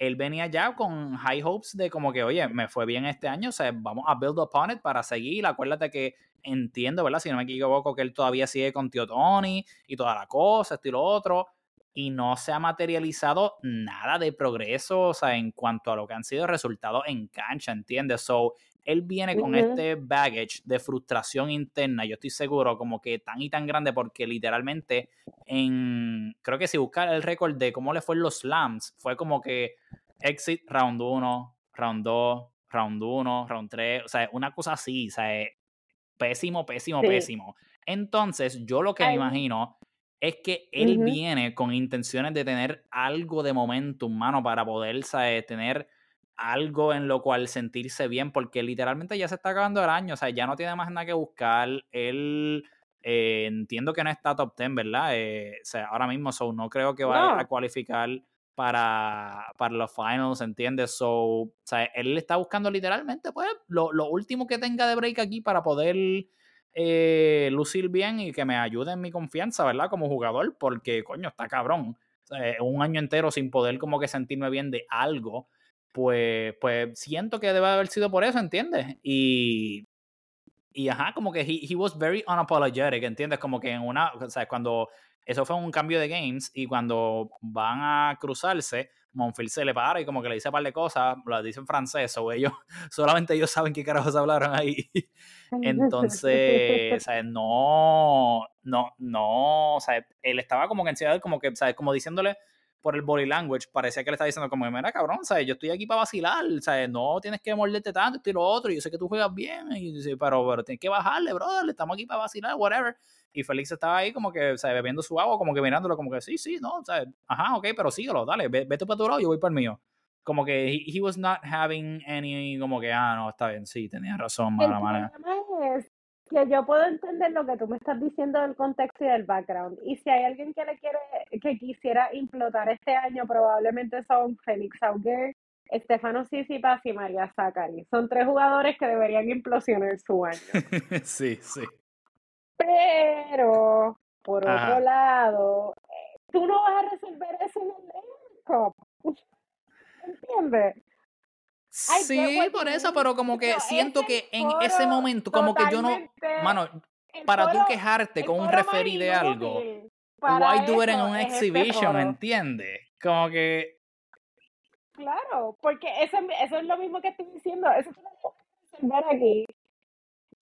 S1: él venía ya con high hopes de como que, oye, me fue bien este año, o sea, vamos a build upon it para seguir. Acuérdate que entiendo, ¿verdad? Si no me equivoco, que él todavía sigue con Tío Tony y toda la cosa, esto y lo otro. Y no se ha materializado nada de progreso, o sea, en cuanto a lo que han sido resultados en cancha, ¿entiendes? So, él viene con este baggage de frustración interna, yo estoy seguro, como que tan y tan grande, porque literalmente en, creo que si buscar el récord de cómo le fue en los slams, fue como que exit round 1, round 2, round 1, round 3, o sea, una cosa así, o sea, pésimo, pésimo, pésimo. Entonces, yo lo que me imagino es que él viene con intenciones de tener algo de momentum, mano, para poder, ¿sabes? tener algo en lo cual sentirse bien, porque literalmente ya se está acabando el año, o sea, ya no tiene más nada que buscar. Él eh, entiendo que no está top 10, ¿verdad? Eh, o sea, ahora mismo, so, no creo que vaya a cualificar para, para los finals, ¿entiendes? So, o sea, él está buscando literalmente, pues, lo, lo último que tenga de break aquí para poder eh, lucir bien y que me ayude en mi confianza, ¿verdad? Como jugador, porque, coño, está cabrón. un año entero sin poder como que sentirme bien de algo pues, pues siento que debe haber sido por eso, ¿entiendes? Y, y ajá, como que he, he was very unapologetic, ¿entiendes? Como que en una, o sea, cuando eso fue un cambio de games y cuando van a cruzarse, Monfils se le para y como que le dice un par de cosas, lo dice en francés, o ellos, solamente ellos saben qué carajos hablaron ahí. Entonces, ¿sabes? No, no, no, o sea, él estaba como que en como que, ¿sabes? Como diciéndole, por el body language, parecía que le estaba diciendo como, mira, cabrón, ¿sabes? Yo estoy aquí para vacilar, ¿sabes? No tienes que morderte tanto, esto y lo otro, yo sé que tú juegas bien, y, pero, pero tienes que bajarle, brother, estamos aquí para vacilar, whatever. Y Félix estaba ahí como que, ¿sabes? Bebiendo su agua, como que mirándolo, como que, sí, sí, no, ¿sabes? Ajá, ok, pero síguelo, dale, vete para tu lado, yo voy para el mío. Como que he, he, was not having any, como que, ah, no, está bien, sí, tenía razón, mala manera
S2: que yo puedo entender lo que tú me estás diciendo del contexto y del background. Y si hay alguien que le quiere, que quisiera implotar este año, probablemente son Félix Auger, Estefano Sisipas y María Zachary. Son tres jugadores que deberían implosionar su año.
S1: sí, sí.
S2: Pero, por otro lado, tú no vas a resolver eso en el Cup. ¿Entiendes?
S1: Sí, por eso, pero como que siento que en ese momento, como que yo no, mano, para tú quejarte con un referee de algo, why do it en un exhibition, ¿entiendes? Como que...
S2: Claro, porque eso, eso es lo mismo que estoy diciendo, eso es lo que aquí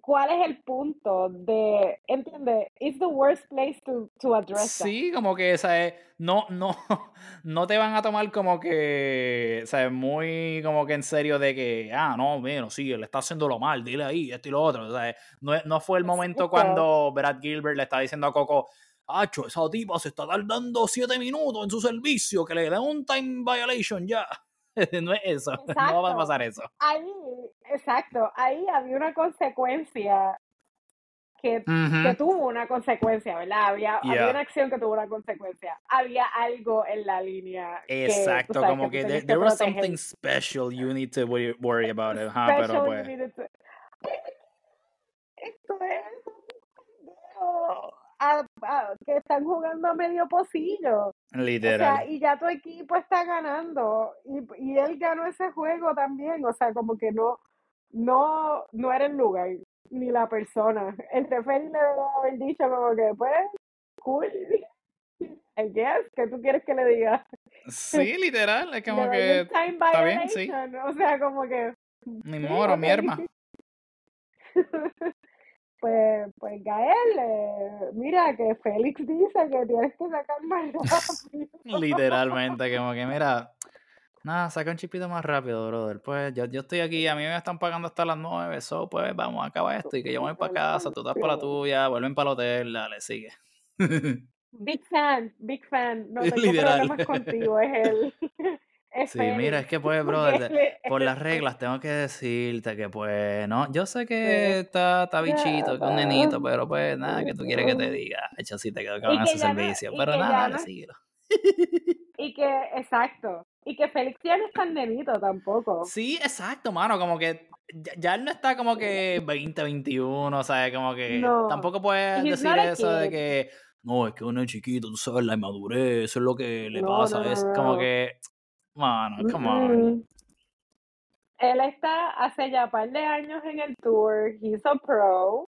S2: cuál es el punto de, entiende, it's the worst place to, to address
S1: Sí, como que, ¿sabes? No, no, no te van a tomar como que, ¿sabes? Muy como que en serio de que, ah, no, bueno, sí, él está haciéndolo mal, dile ahí, esto y lo otro, ¿sabes? No, no fue el momento cuando Brad Gilbert le está diciendo a Coco, Acho, esa tipa se está tardando siete minutos en su servicio, que le den un time violation ya. no es eso, no va a pasar eso.
S2: Ahí, exacto, ahí había una consecuencia que, que tuvo una consecuencia, ¿verdad? Había, había, una acción que tuvo una consecuencia. Había algo en la línea.
S1: Exacto, como que, there, was something special you need to worry about it. Huh? Pero pues...
S2: Esto es que están jugando a medio pocillo.
S1: Literal.
S2: y ya tu equipo está ganando. Y, y él ganó ese juego también. O sea, como que no, no, no era el lugar, ni la persona. El referee le debe haber dicho como que, pues, cool. I guess, ¿qué tú quieres que le diga?
S1: Sí, literal, es como que está bien, sí.
S2: O sea, como que...
S1: Ni moro, mi hermano.
S2: pues, pues Gael, eh, mira que Félix dice que tienes que sacar más rápido.
S1: Literalmente, como que mira, nada, saca un chipito más rápido, brother. Pues yo, yo estoy aquí, a mí me están pagando hasta las nueve, so pues vamos, acaba esto y que yo voy para casa, tú estás para la tuya, vuelven para el hotel, dale, sigue.
S2: Big fan, big fan. No tengo problemas contigo, es él.
S1: sí, mira, es que pues, brother, por las reglas tengo que decirte que pues, no, yo sé que está, está bichito, que es un nenito, pero pues nada, que tú quieres que te diga, hecho sí te quedo con ese servicio, pero nada, dale, síguelo.
S2: Y que, exacto, y que Félix ya no es tan nenito tampoco.
S1: Sí, exacto, mano, como que ya, él no está como que 20, 21, o sea, como que tampoco puedes decir eso de que no, es que uno es chiquito, tú sabes, la inmadurez, eso es lo que le pasa, es como que, mano, come on.
S2: Él está hace ya un par de años en el tour, he's a pro,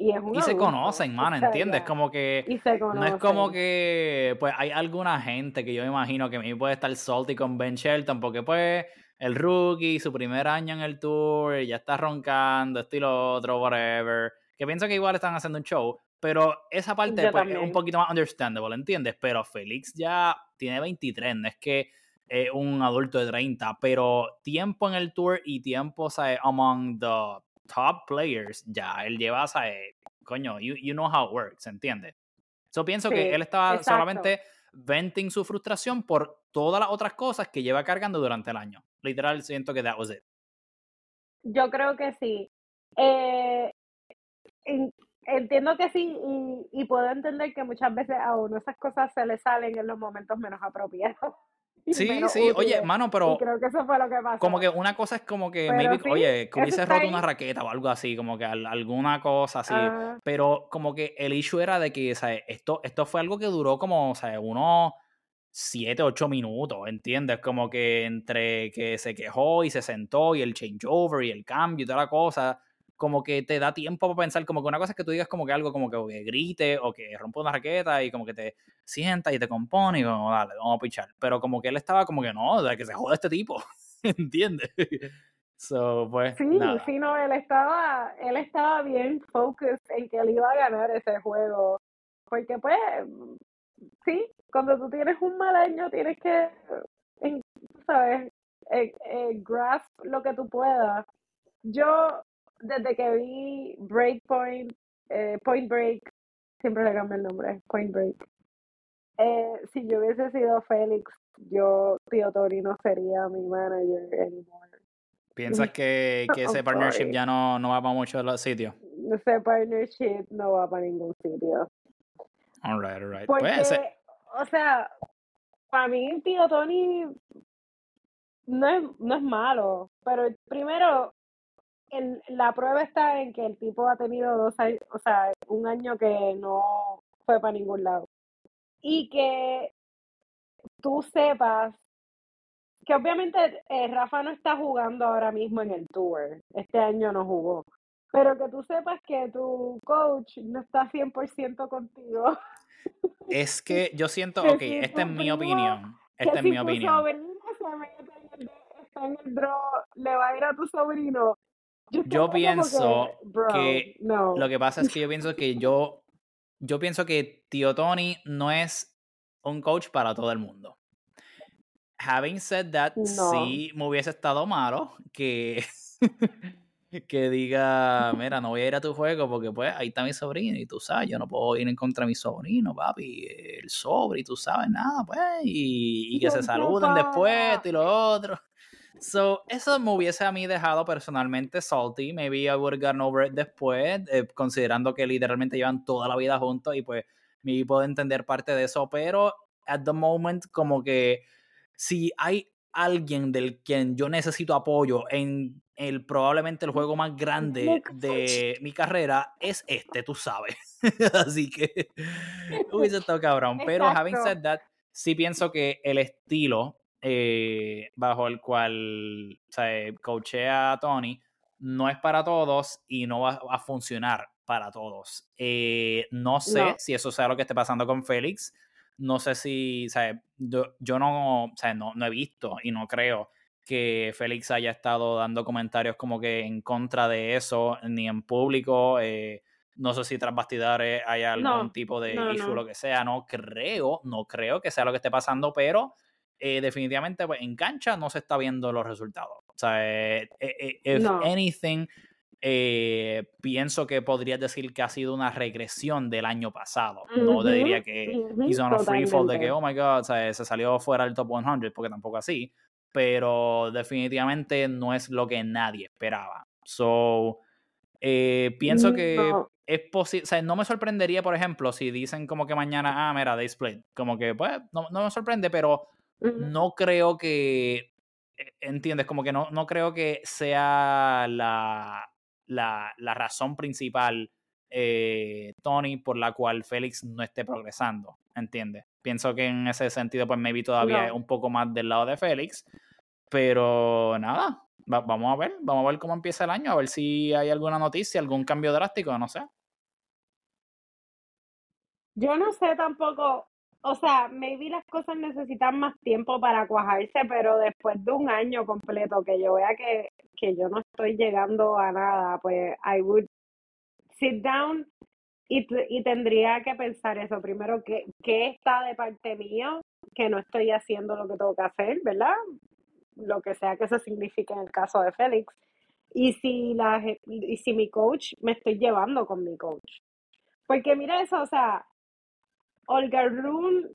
S2: y, es y
S1: se conocen, mano, ¿entiendes? Como que no es como que pues hay alguna gente que yo me imagino que me puede estar salty con Ben Shelton porque pues el rookie, su primer año en el tour, ya está roncando, esto y lo otro, whatever. Que pienso que igual están haciendo un show, pero esa parte pues, es un poquito más understandable, ¿entiendes? Pero Félix ya tiene 23, no es que es un adulto de 30, pero tiempo en el tour y tiempo, ¿sabes? Among the top players, ya él lleva, ¿sabes? Coño, you, you know how it works, ¿entiendes? Yo pienso que él estaba solamente venting su frustración por todas las otras cosas que lleva cargando durante el año. Literal, siento que that was it.
S2: Yo creo que sí. Eh, Entiendo que sí y, y, puedo entender que muchas veces a uno esas cosas se le salen en los momentos menos apropiados.
S1: Sí, sí, oye, mano, pero.
S2: creo que eso fue lo que pasó.
S1: Como que una cosa es como que, maybe, oye, que hubiese roto una raqueta o algo así, como que alguna cosa así. Pero como que el issue era de que, ¿sabes? Esto, esto fue algo que duró como, ¿sabes? Unos 7, 8 minutos, ¿entiendes? Como que entre que se quejó y se sentó y el changeover y el cambio y toda la cosa como que te da tiempo para pensar, como que una cosa es que tú digas como que algo como que, grite o que rompa una raqueta y como que te sienta y te compone y como, dale, vamos a pichar. Pero como que él estaba como que no, de que se joda este tipo, ¿entiendes? So, pues,
S2: sí, sí, no, él estaba, él estaba bien focused en que él iba a ganar ese juego. Porque pues, sí, cuando tú tienes un mal año tienes que, ¿sabes? Eh, eh, grasp lo que tú puedas. Yo desde que vi Breakpoint, eh, Point Break, siempre le cambio el nombre, Point Break. Eh, si yo hubiese sido Félix, yo, Tío Tori, no sería mi manager anymore.
S1: ¿Piensas que, que ese partnership ya no, no va para muchos los sitios?
S2: Ese partnership no va para ningún sitio.
S1: Alright, alright.
S2: Porque, pues, o sea, para mí, tío Tony no es, no es malo, pero primero la prueba está en que el tipo ha tenido dos años, o sea, un año que no fue para ningún lado. Y que tú sepas que obviamente eh, Rafa no está jugando ahora mismo en el tour, este año no jugó, pero que tú sepas que tu coach no está 100% contigo.
S1: Es que yo siento, ok, esta es mi opinión, esta es mi opinión.
S2: está en el draw, le va a ir a tu sobrino,
S1: yo, pienso que, lo que pasa es que yo pienso que yo, yo pienso que Tío Tony no es un coach para todo el mundo. Having said that, sí me hubiese estado malo que, que diga, mira, no voy a ir a tu juego porque pues ahí está mi sobrino y tú sabes, yo no puedo ir en contra de mi sobrino, papi, el sobre y tú sabes nada, pues, y, y que se saluden después y lo otro. So, eso me hubiese a mí dejado personalmente salty. Maybe I would have gotten over it después, eh, considerando que literalmente llevan toda la vida juntos y pues me puedo entender parte de eso. Pero at the moment, como que si hay alguien del quien yo necesito apoyo en el probablemente el juego más grande de mi carrera es este, tú sabes. Así que hubiese estado cabrón. Pero having said that, sí pienso que el estilo eh, bajo el cual o coachea a Tony no es para todos y no va a funcionar para todos. Eh, no sé si eso sea lo que esté pasando con Félix. No sé si, Yo, no, no, no he visto y no creo que Félix haya estado dando comentarios como que en contra de eso, ni en público. Eh, no sé si tras bastidores hay algún tipo de issue o lo que sea. No creo, no creo que sea lo que esté pasando, pero eh, definitivamente pues, en cancha no se está viendo los resultados. O sea, eh, if anything, pienso que podrías decir que ha sido una regresión del año pasado. no te diría que hizo una free fall de que, oh my god, o sea, se salió fuera del top 100, porque tampoco así pero definitivamente no es lo que nadie esperaba. So, eh, pienso mm, que es posible, o sea, no me sorprendería, por ejemplo, si dicen como que mañana, ah, mira, they split, como que, pues, no, me sorprende, pero no creo que, e, ¿entiendes? Como que no, no creo que sea la, la, la razón principal, eh, Tony, por la cual Félix no esté progresando, ¿entiendes? Pienso que en ese sentido, pues maybe todavía es un poco más del lado de Félix. Pero nada, vamos a ver, vamos a ver cómo empieza el año, a ver si hay alguna noticia, algún cambio drástico, no sé.
S2: Yo no sé tampoco, o sea, maybe las cosas necesitan más tiempo para cuajarse, pero después de un año completo que yo vea que, que yo no estoy llegando a nada, pues I would sit down y, tendría que pensar eso. Primero, ¿qué, ¿qué está de parte mío? Que no estoy haciendo lo que tengo que hacer, ¿verdad? Lo que sea que eso signifique en el caso de Félix. Y si, la, y si mi coach me estoy llevando con mi coach. Porque mira eso, o sea, Olga Rune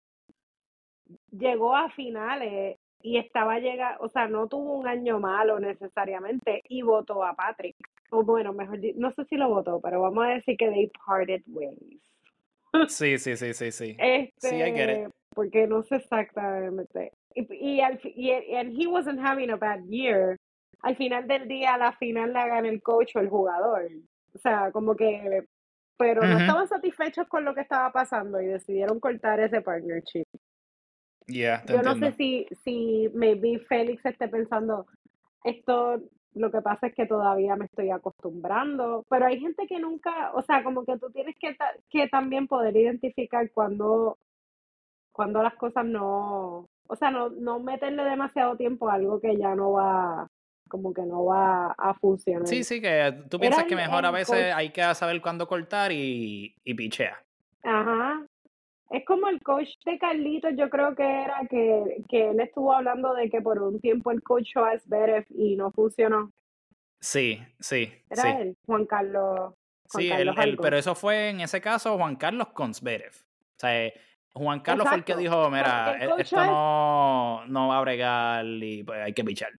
S2: llegó a finales y estaba llegando, o sea, no tuvo un año malo necesariamente y votó a Patrick o bueno, mejor, no sé si lo votó, pero vamos a decir que they parted ways.
S1: Sí, sí, sí, sí, sí.
S2: Este, sí, I get it. Porque no sé exactamente. Y, y, al, y, and he wasn't having a bad year. Al final del día, a la final la gana el coach o el jugador. O sea, como que. Pero no estaban satisfechos con lo que estaba pasando y decidieron cortar ese partnership.
S1: Yeah,
S2: Yo no sé si, si maybe Félix esté pensando, esto lo que pasa es que todavía me estoy acostumbrando, pero hay gente que nunca, o sea, como que tú tienes que, que también poder identificar cuando, cuando las cosas no, o sea, no, no meterle demasiado tiempo a algo que ya no va, como que no va a funcionar.
S1: Sí, sí, que tú piensas que mejor a veces hay que saber cuándo cortar y, y pichea.
S2: Ajá, es como el coach de Carlitos, yo creo que era que, que él estuvo hablando de que por un tiempo el coach a Zverev y no funcionó.
S1: Sí, sí.
S2: Era él, Juan Carlos.
S1: sí, pero eso fue en ese caso Juan Carlos con Zverev. O sea, Juan Carlos fue el que dijo, mira, e, esto no, no va a bregar y pues hay que pichar.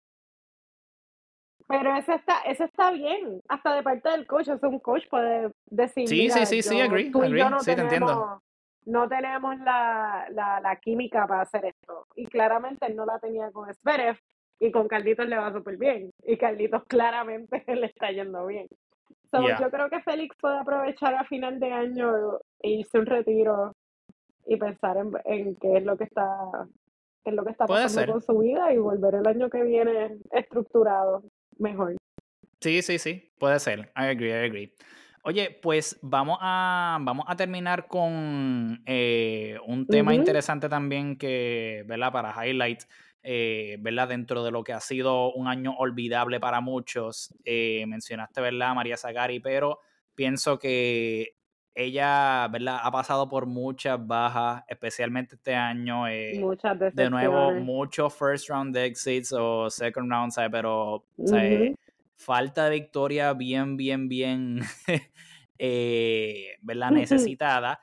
S2: Pero eso está, eso está bien, hasta de parte del coach, o sea, un coach puede decir.
S1: Sí, sí, sí, sí, agree, agree. sí, te entiendo
S2: no tenemos la, la, química para hacer esto. Y claramente él no la tenía con Zverev y con Carlitos le va súper bien. Y Carlitos claramente le está yendo bien. Yo creo que Félix puede aprovechar a final de año e irse un retiro y pensar en, en qué es lo que está en lo que está pasando con su vida y volver el año que viene estructurado mejor.
S1: Sí, sí, sí, puede ser. I agree, I agree. Oye, pues vamos a, vamos a terminar con eh, un tema interesante también que, ¿verdad? Para highlight, eh, ¿verdad? Dentro de lo que ha sido un año olvidable para muchos. Eh, mencionaste, ¿verdad? María Zagari, pero pienso que ella, ¿verdad? Ha pasado por muchas bajas, especialmente este año.
S2: muchas
S1: De nuevo, muchos first round exits o second round, ¿sabes? Pero, falta de victoria bien, bien, bien, eh, ¿verdad? Necesitada.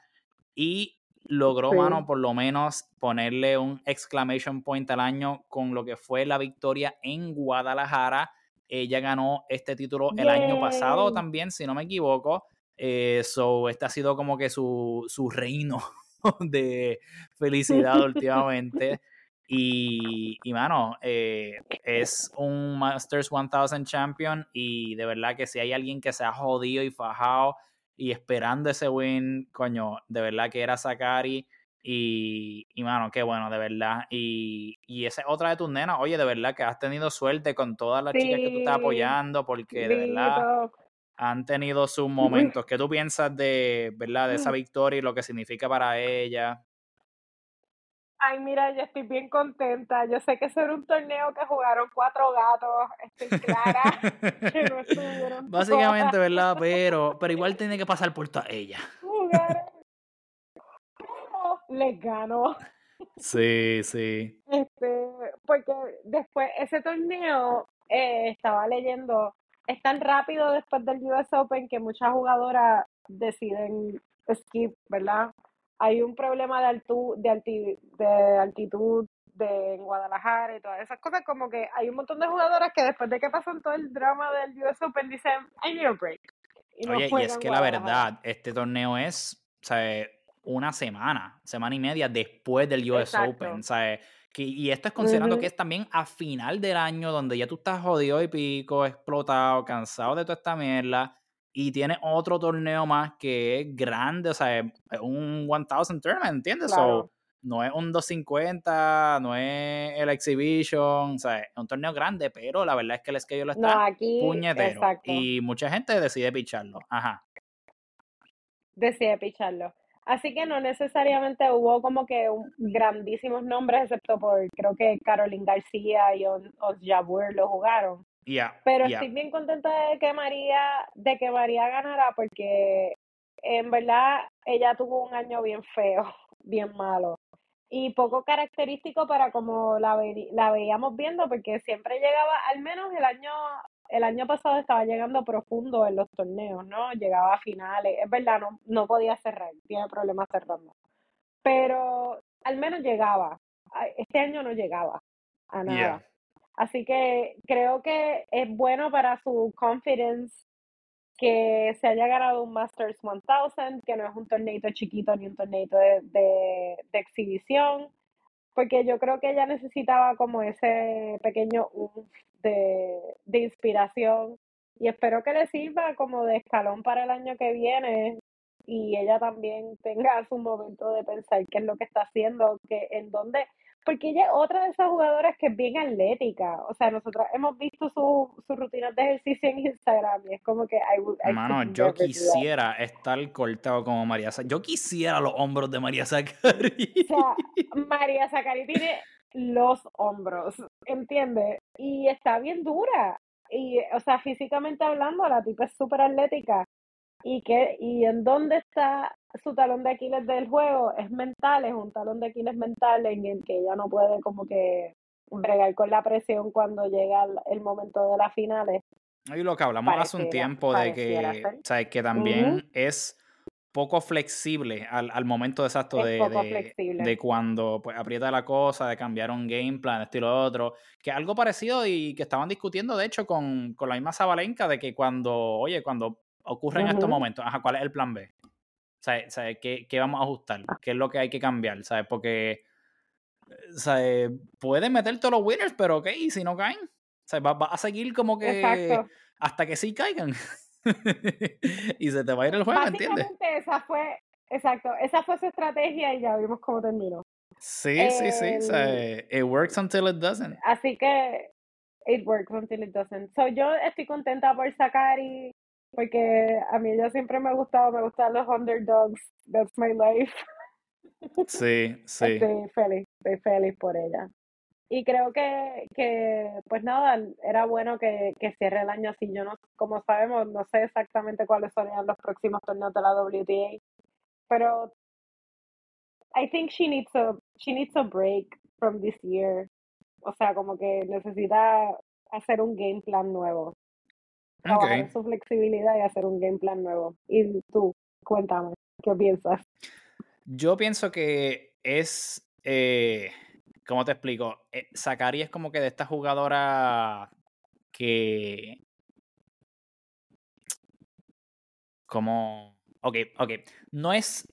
S1: Y logró, mano, por lo menos ponerle un exclamation point al año con lo que fue la victoria en Guadalajara. Ella ganó este título el año pasado también, si no me equivoco. Eh, so, este ha sido como que su, su reino de felicidad últimamente. Y, y mano, eh, es un Masters 1000 Champion y de verdad que si hay alguien que se ha jodido y fajado y esperando ese win, coño, de verdad que era Sakari. Y, y mano, qué bueno, de verdad. Y, y esa es otra de tus nenas. Oye, de verdad que has tenido suerte con todas las chicas que tú estás apoyando, porque de verdad han tenido sus momentos. ¿Qué tú piensas de, verdad, de esa victoria y lo que significa para ella?
S2: Ay, mira, yo estoy bien contenta. Yo sé que eso era un torneo que jugaron cuatro gatos. Estoy clara que no estuvieron.
S1: Básicamente, ¿verdad? Pero, pero igual tiene que pasar por toda ella.
S2: Les ganó.
S1: Sí, sí.
S2: Este, porque después ese torneo eh, estaba leyendo, es tan rápido después del US Open que muchas jugadoras deciden skip, ¿verdad? Hay un problema de, altu, de, de altitud de Guadalajara y todas esas cosas, como que hay un montón de jugadoras que después de que pasan todo el drama del US Open dicen, I need a break.
S1: Y Oye, y es que la verdad, este torneo es, sea, una semana, semana y media después del US Open, o sea, que, y esto es considerando que es también a final del año donde ya tú estás jodido y pico, explotado, cansado de toda esta mierda y tiene otro torneo más que es grande, o sea, es un 1000 tournament, ¿entiendes? no es un 250, no es el exhibition, o sea, es un torneo grande, pero la verdad es que el schedule está aquí, puñetero y mucha gente decide picharlo. Ajá.
S2: Decide picharlo. Así que no necesariamente hubo como que grandísimos nombres, excepto por creo que Caroline García y Os Jabur lo jugaron. Pero estoy bien contenta de que María, de que María ganara, porque en verdad ella tuvo un año bien feo, bien malo. Y poco característico para como la, la veíamos viendo, porque siempre llegaba, al menos el año, el año pasado estaba llegando profundo en los torneos, ¿no? Llegaba a finales. Es verdad, no, no podía cerrar, tiene problemas cerrando. Pero al menos llegaba. Este año no llegaba a nada. Así que creo que es bueno para su confidence que se haya ganado un Masters 1000, que no es un torneito chiquito ni un torneito de, de, exhibición, porque yo creo que ella necesitaba como ese pequeño de, de inspiración. Y espero que le sirva como de escalón para el año que viene y ella también tenga su momento de pensar qué es lo que está haciendo, que en dónde, porque ella es otra de esas jugadoras que es bien atlética. O sea, nosotros hemos visto sus su rutinas de ejercicio en Instagram y es como que... I,
S1: Mano, yo quisiera estar cortado como María Zacari. Yo quisiera los hombros de María Zacari.
S2: O sea, María Zacari tiene los hombros, ¿entiendes? Y está bien dura. Y, o sea, físicamente hablando, la tipa es súper atlética y que y en dónde está su talón de Aquiles del juego es mental, es un talón de Aquiles mental en el que ella no puede como que bregar con la presión cuando llega el, momento de las finales.
S1: Y lo que hablamos hace un tiempo de que, o que también es poco flexible al, al momento exacto de, de, de, cuando pues, aprieta la cosa, de cambiar un game plan, estilo otro, que algo parecido y que estaban discutiendo de hecho con, con la misma Zabalenka de que cuando, oye, cuando ocurre en estos momentos, ajá, ¿cuál es el plan B? ¿Sabes? ¿Qué, ¿Qué, vamos a ajustar? ¿Qué es lo que hay que cambiar? ¿Sabes? Porque ¿sabes? pueden meter todos los winners, pero ok, ¿y si no caen? ¿Sabes? Va, va, a seguir como que hasta que sí caigan. y se te va a ir el juego, ¿entiendes?
S2: Esa fue, exacto, esa fue su estrategia y ya vimos cómo terminó.
S1: Sí, sí, sí. it works until it doesn't.
S2: Así que it works until it doesn't. So yo estoy contenta por sacar y porque a mí ya siempre me ha gustado, me gustan los underdogs, that's my life.
S1: Sí, sí.
S2: Estoy feliz, estoy feliz por ella. Y creo que, que pues nada, era bueno que, que cierre el año así. Yo no, como sabemos, no sé exactamente cuáles serían los próximos torneos de la WTA, pero I think she needs a, she needs a break from this year. O sea, como que necesita hacer un game plan nuevo trabajar su flexibilidad y hacer un game plan nuevo. Y tú, cuéntame, ¿qué piensas?
S1: Yo pienso que es, eh, ¿cómo te explico? Eh, es como que de esta jugadora que... Como... Ok, ok. No es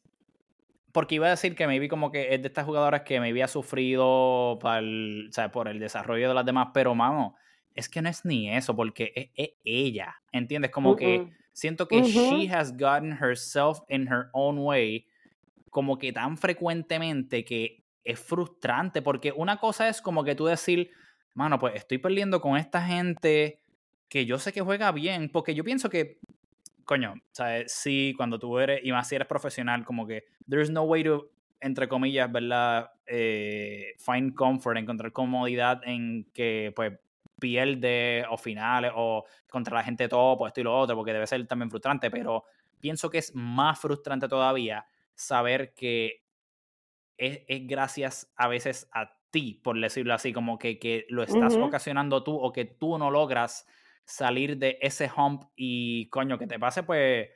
S1: porque iba a decir que me vi como que es de estas jugadoras que me había sufrido para o sea, por el desarrollo de las demás, pero mano, es que no es ni eso, porque es, ella, ¿entiendes? Como que siento que she has gotten herself in her own way como que tan frecuentemente que es frustrante, porque una cosa es como que tú decir, mano, pues estoy perdiendo con esta gente que yo sé que juega bien, porque yo pienso que, coño, ¿sabes? Sí, cuando tú eres, y más si eres profesional, como que there's no way to entre comillas, ¿verdad? Eh, find comfort, encontrar comodidad en que, pues, pierde o finales o contra la gente top o esto y lo otro, porque debe ser también frustrante, pero pienso que es más frustrante todavía saber que es, gracias a veces a ti, por decirlo así, como que, que lo estás ocasionando tú o que tú no logras salir de ese hump y coño, que te pase pues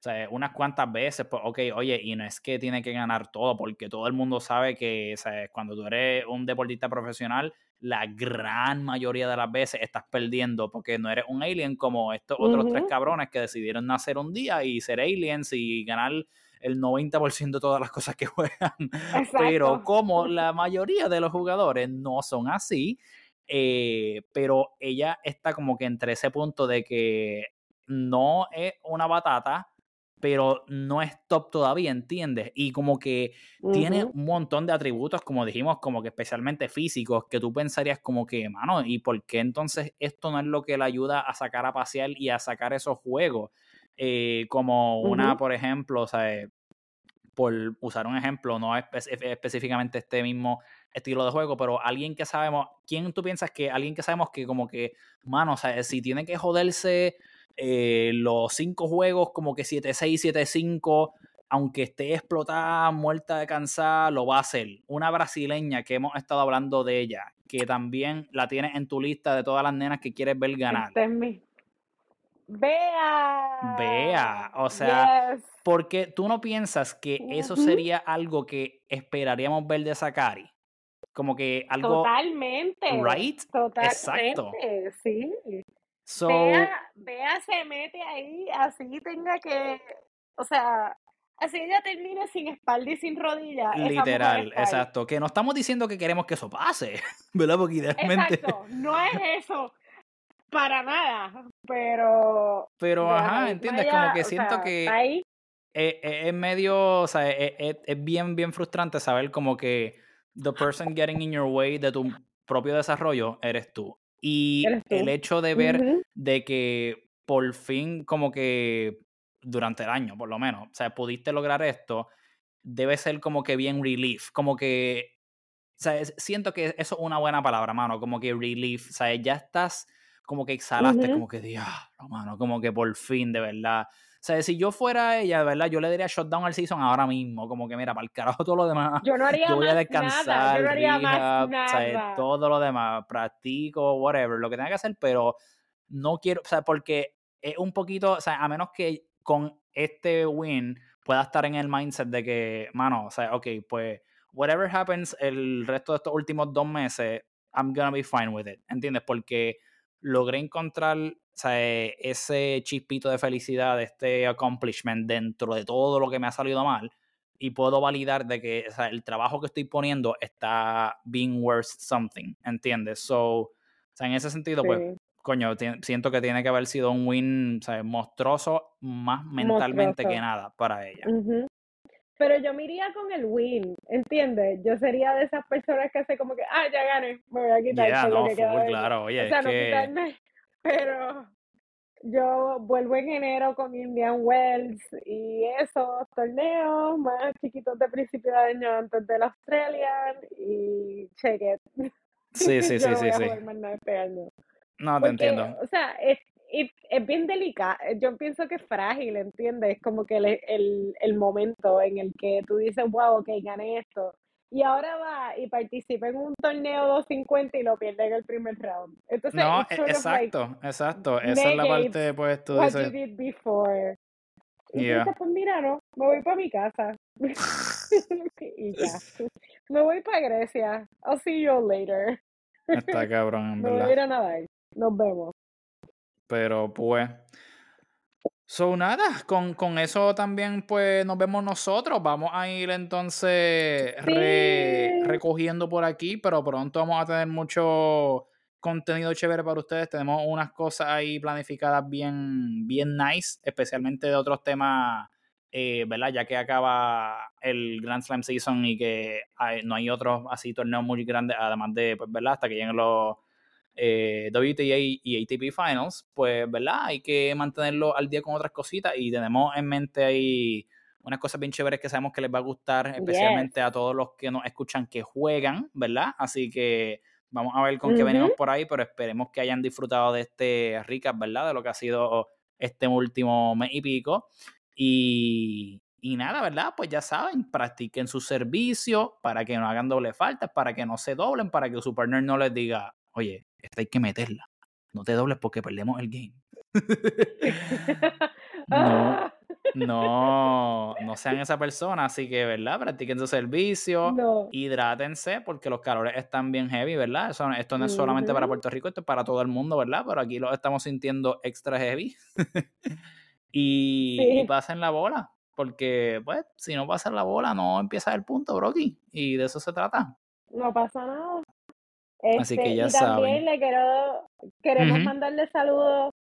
S1: o sea, unas cuantas veces, pues, ok, oye, y no es que tiene que ganar todo, porque todo el mundo sabe que, o cuando tú eres un deportista profesional, la gran mayoría de las veces estás perdiendo porque no eres un alien como estos otros tres cabrones que decidieron nacer un día y ser aliens y ganar el 90% de todas las cosas que juegan. Pero como la mayoría de los jugadores no son así, eh, pero ella está como que entre ese punto de que no es una batata, pero no es top todavía, ¿entiendes? Y como que tiene un montón de atributos, como dijimos, como que especialmente físicos, que tú pensarías como que, mano, ¿y por qué entonces esto no es lo que le ayuda a sacar a pasear y a sacar esos juegos? Eh, como una, por ejemplo, o sea, por usar un ejemplo, no es específicamente este mismo estilo de juego, pero alguien que sabemos, ¿quién tú piensas que alguien que sabemos que como que, mano, o sea, si tiene que joderse eh, los cinco juegos como que 7-6, 7-5, aunque esté explotada, muerta de cansada, lo va a hacer. Una brasileña que hemos estado hablando de ella, que también la tienes en tu lista de todas las nenas que quieres ver ganar.
S2: Este es mi... Vea.
S1: Vea, o sea, porque tú no piensas que eso sería algo que esperaríamos ver de Sakari. Como que algo.
S2: Totalmente.
S1: Right?
S2: Totalmente. Exacto. Sí.
S1: So,
S2: vea, se mete ahí, así tenga que, o sea, así ella termine sin espalda y sin rodilla.
S1: Literal, exacto. Que no estamos diciendo que queremos que eso pase, ¿verdad? Porque
S2: idealmente... Exacto, no es eso. Para nada, pero...
S1: Pero, ajá, ¿entiendes? Como que siento que... Ahí. Es, es, medio, o sea, es, es, bien, bien frustrante saber como que the person getting in your way de tu propio desarrollo eres tú. Y el hecho de ver de que por fin, como que durante el año, por lo menos, o sea, pudiste lograr esto, debe ser como que bien relief, como que, o sea, siento que eso es una buena palabra, mano, como que relief, o sea, ya estás como que exhalaste, como que, diablo, mano, como que por fin, de verdad, sea, si yo fuera ella, de verdad, yo le daría shutdown al season ahora mismo. Como que, mira, para el carajo todo lo demás.
S2: Yo no haría yo voy a descansar, nada. Yo no haría más nada.
S1: Todo lo demás. Practico, whatever, lo que tenga que hacer, pero no quiero, o sea, porque es un poquito, o sea, a menos que con este win pueda estar en el mindset de que, mano, o sea, ok, pues, whatever happens el resto de estos últimos dos meses, I'm gonna be fine with it, ¿entiendes? Porque logré encontrar ese chispito de felicidad, este accomplishment dentro de todo lo que me ha salido mal y puedo validar de que o sea, el trabajo que estoy poniendo está being worth something, ¿entiendes? So, o sea, en ese sentido, pues, coño, siento que tiene que haber sido un win o monstruoso más mentalmente que nada para ella.
S2: Pero yo me iría con el win, ¿entiendes? Yo sería de esas personas que hace como que, ah, ya gané, me voy a quitar
S1: lo que queda claro, oye, o sea, no quitarme
S2: pero yo vuelvo en enero con Indian Wells y esos torneos más chiquitos de principio de año antes del Australian y check it.
S1: Sí, sí, sí, sí, sí.
S2: Este
S1: no, te entiendo.
S2: O sea, es, es bien delicado. Yo pienso que es frágil, ¿entiendes? Como que el, el, el momento en el que tú dices, wow, ok, gané esto y ahora va y participa en un torneo 250 y lo pierde en el primer round. Entonces,
S1: no, exacto, exacto. Esa es la parte, pues tú
S2: what you did before. Y yeah. pues mira, no, me voy para mi casa. y ya. Me voy para Grecia. I'll see you later.
S1: Está cabrón, en verdad.
S2: Me voy a ir a nadar. Nos vemos.
S1: Pero pues, So nada, con, con, eso también pues nos vemos nosotros. Vamos a ir entonces recogiendo por aquí, pero pronto vamos a tener mucho contenido chévere para ustedes. Tenemos unas cosas ahí planificadas bien, bien nice, especialmente de otros temas, eh, ¿verdad? Ya que acaba el Grand Slam Season y que no hay otros así torneos muy grandes, además de, pues, ¿verdad? Hasta que lleguen los eh, WTA y ATP Finals, pues, ¿verdad? Hay que mantenerlo al día con otras cositas y tenemos en mente ahí unas cosas bien chéveres que sabemos que les va a gustar, especialmente a todos los que nos escuchan que juegan, ¿verdad? Así que vamos a ver con qué venimos por ahí, pero esperemos que hayan disfrutado de este recap, ¿verdad? De lo que ha sido este último mes y pico. Y, y nada, ¿verdad? Pues ya saben, practiquen su servicio para que no hagan doble falta, para que no se doblen, para que su partner no les diga, oye, esta hay que meterla. No te dobles porque perdemos el game. no, no, no sean esa persona, así que, ¿verdad? Practiquen su servicio, hidrátense, porque los calores están bien heavy, ¿verdad? Eso, esto no es solamente para Puerto Rico, esto es para todo el mundo, ¿verdad? Pero aquí lo estamos sintiendo extra heavy. y, y pasen la bola, porque, pues, si no pasa la bola, no empieza el punto, Brocky. Y de eso se trata.
S2: No pasa nada. Así que este, ya y también le quiero, queremos mandarle saludos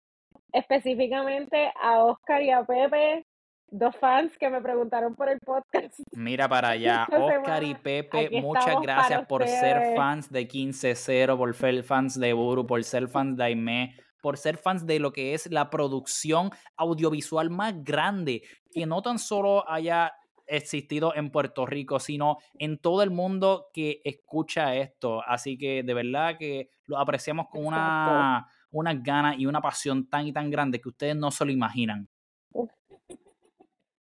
S2: específicamente a Oscar y a Pepe, dos fans que me preguntaron por el podcast.
S1: Mira para allá, Oscar y Pepe, muchas gracias por ser fans de 15-0, por ser fans de Buru, por ser fans de Aime, por ser fans de lo que es la producción audiovisual más grande, que no tan solo haya existido en Puerto Rico, sino en todo el mundo que escucha esto. Así que de verdad que lo apreciamos con una, una gana y una pasión tan y tan grande que ustedes no se lo imaginan.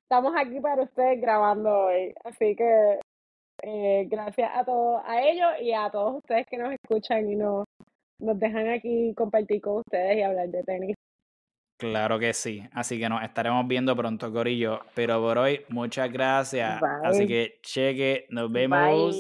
S2: Estamos aquí para ustedes grabando hoy, así que eh, gracias a todos, a ellos y a todos ustedes que nos escuchan y nos, nos dejan aquí compartir con ustedes y hablar de tenis.
S1: Claro que sí. Así que nos estaremos viendo pronto, Corillo. Pero por hoy, muchas gracias. Así que cheque, nos vemos.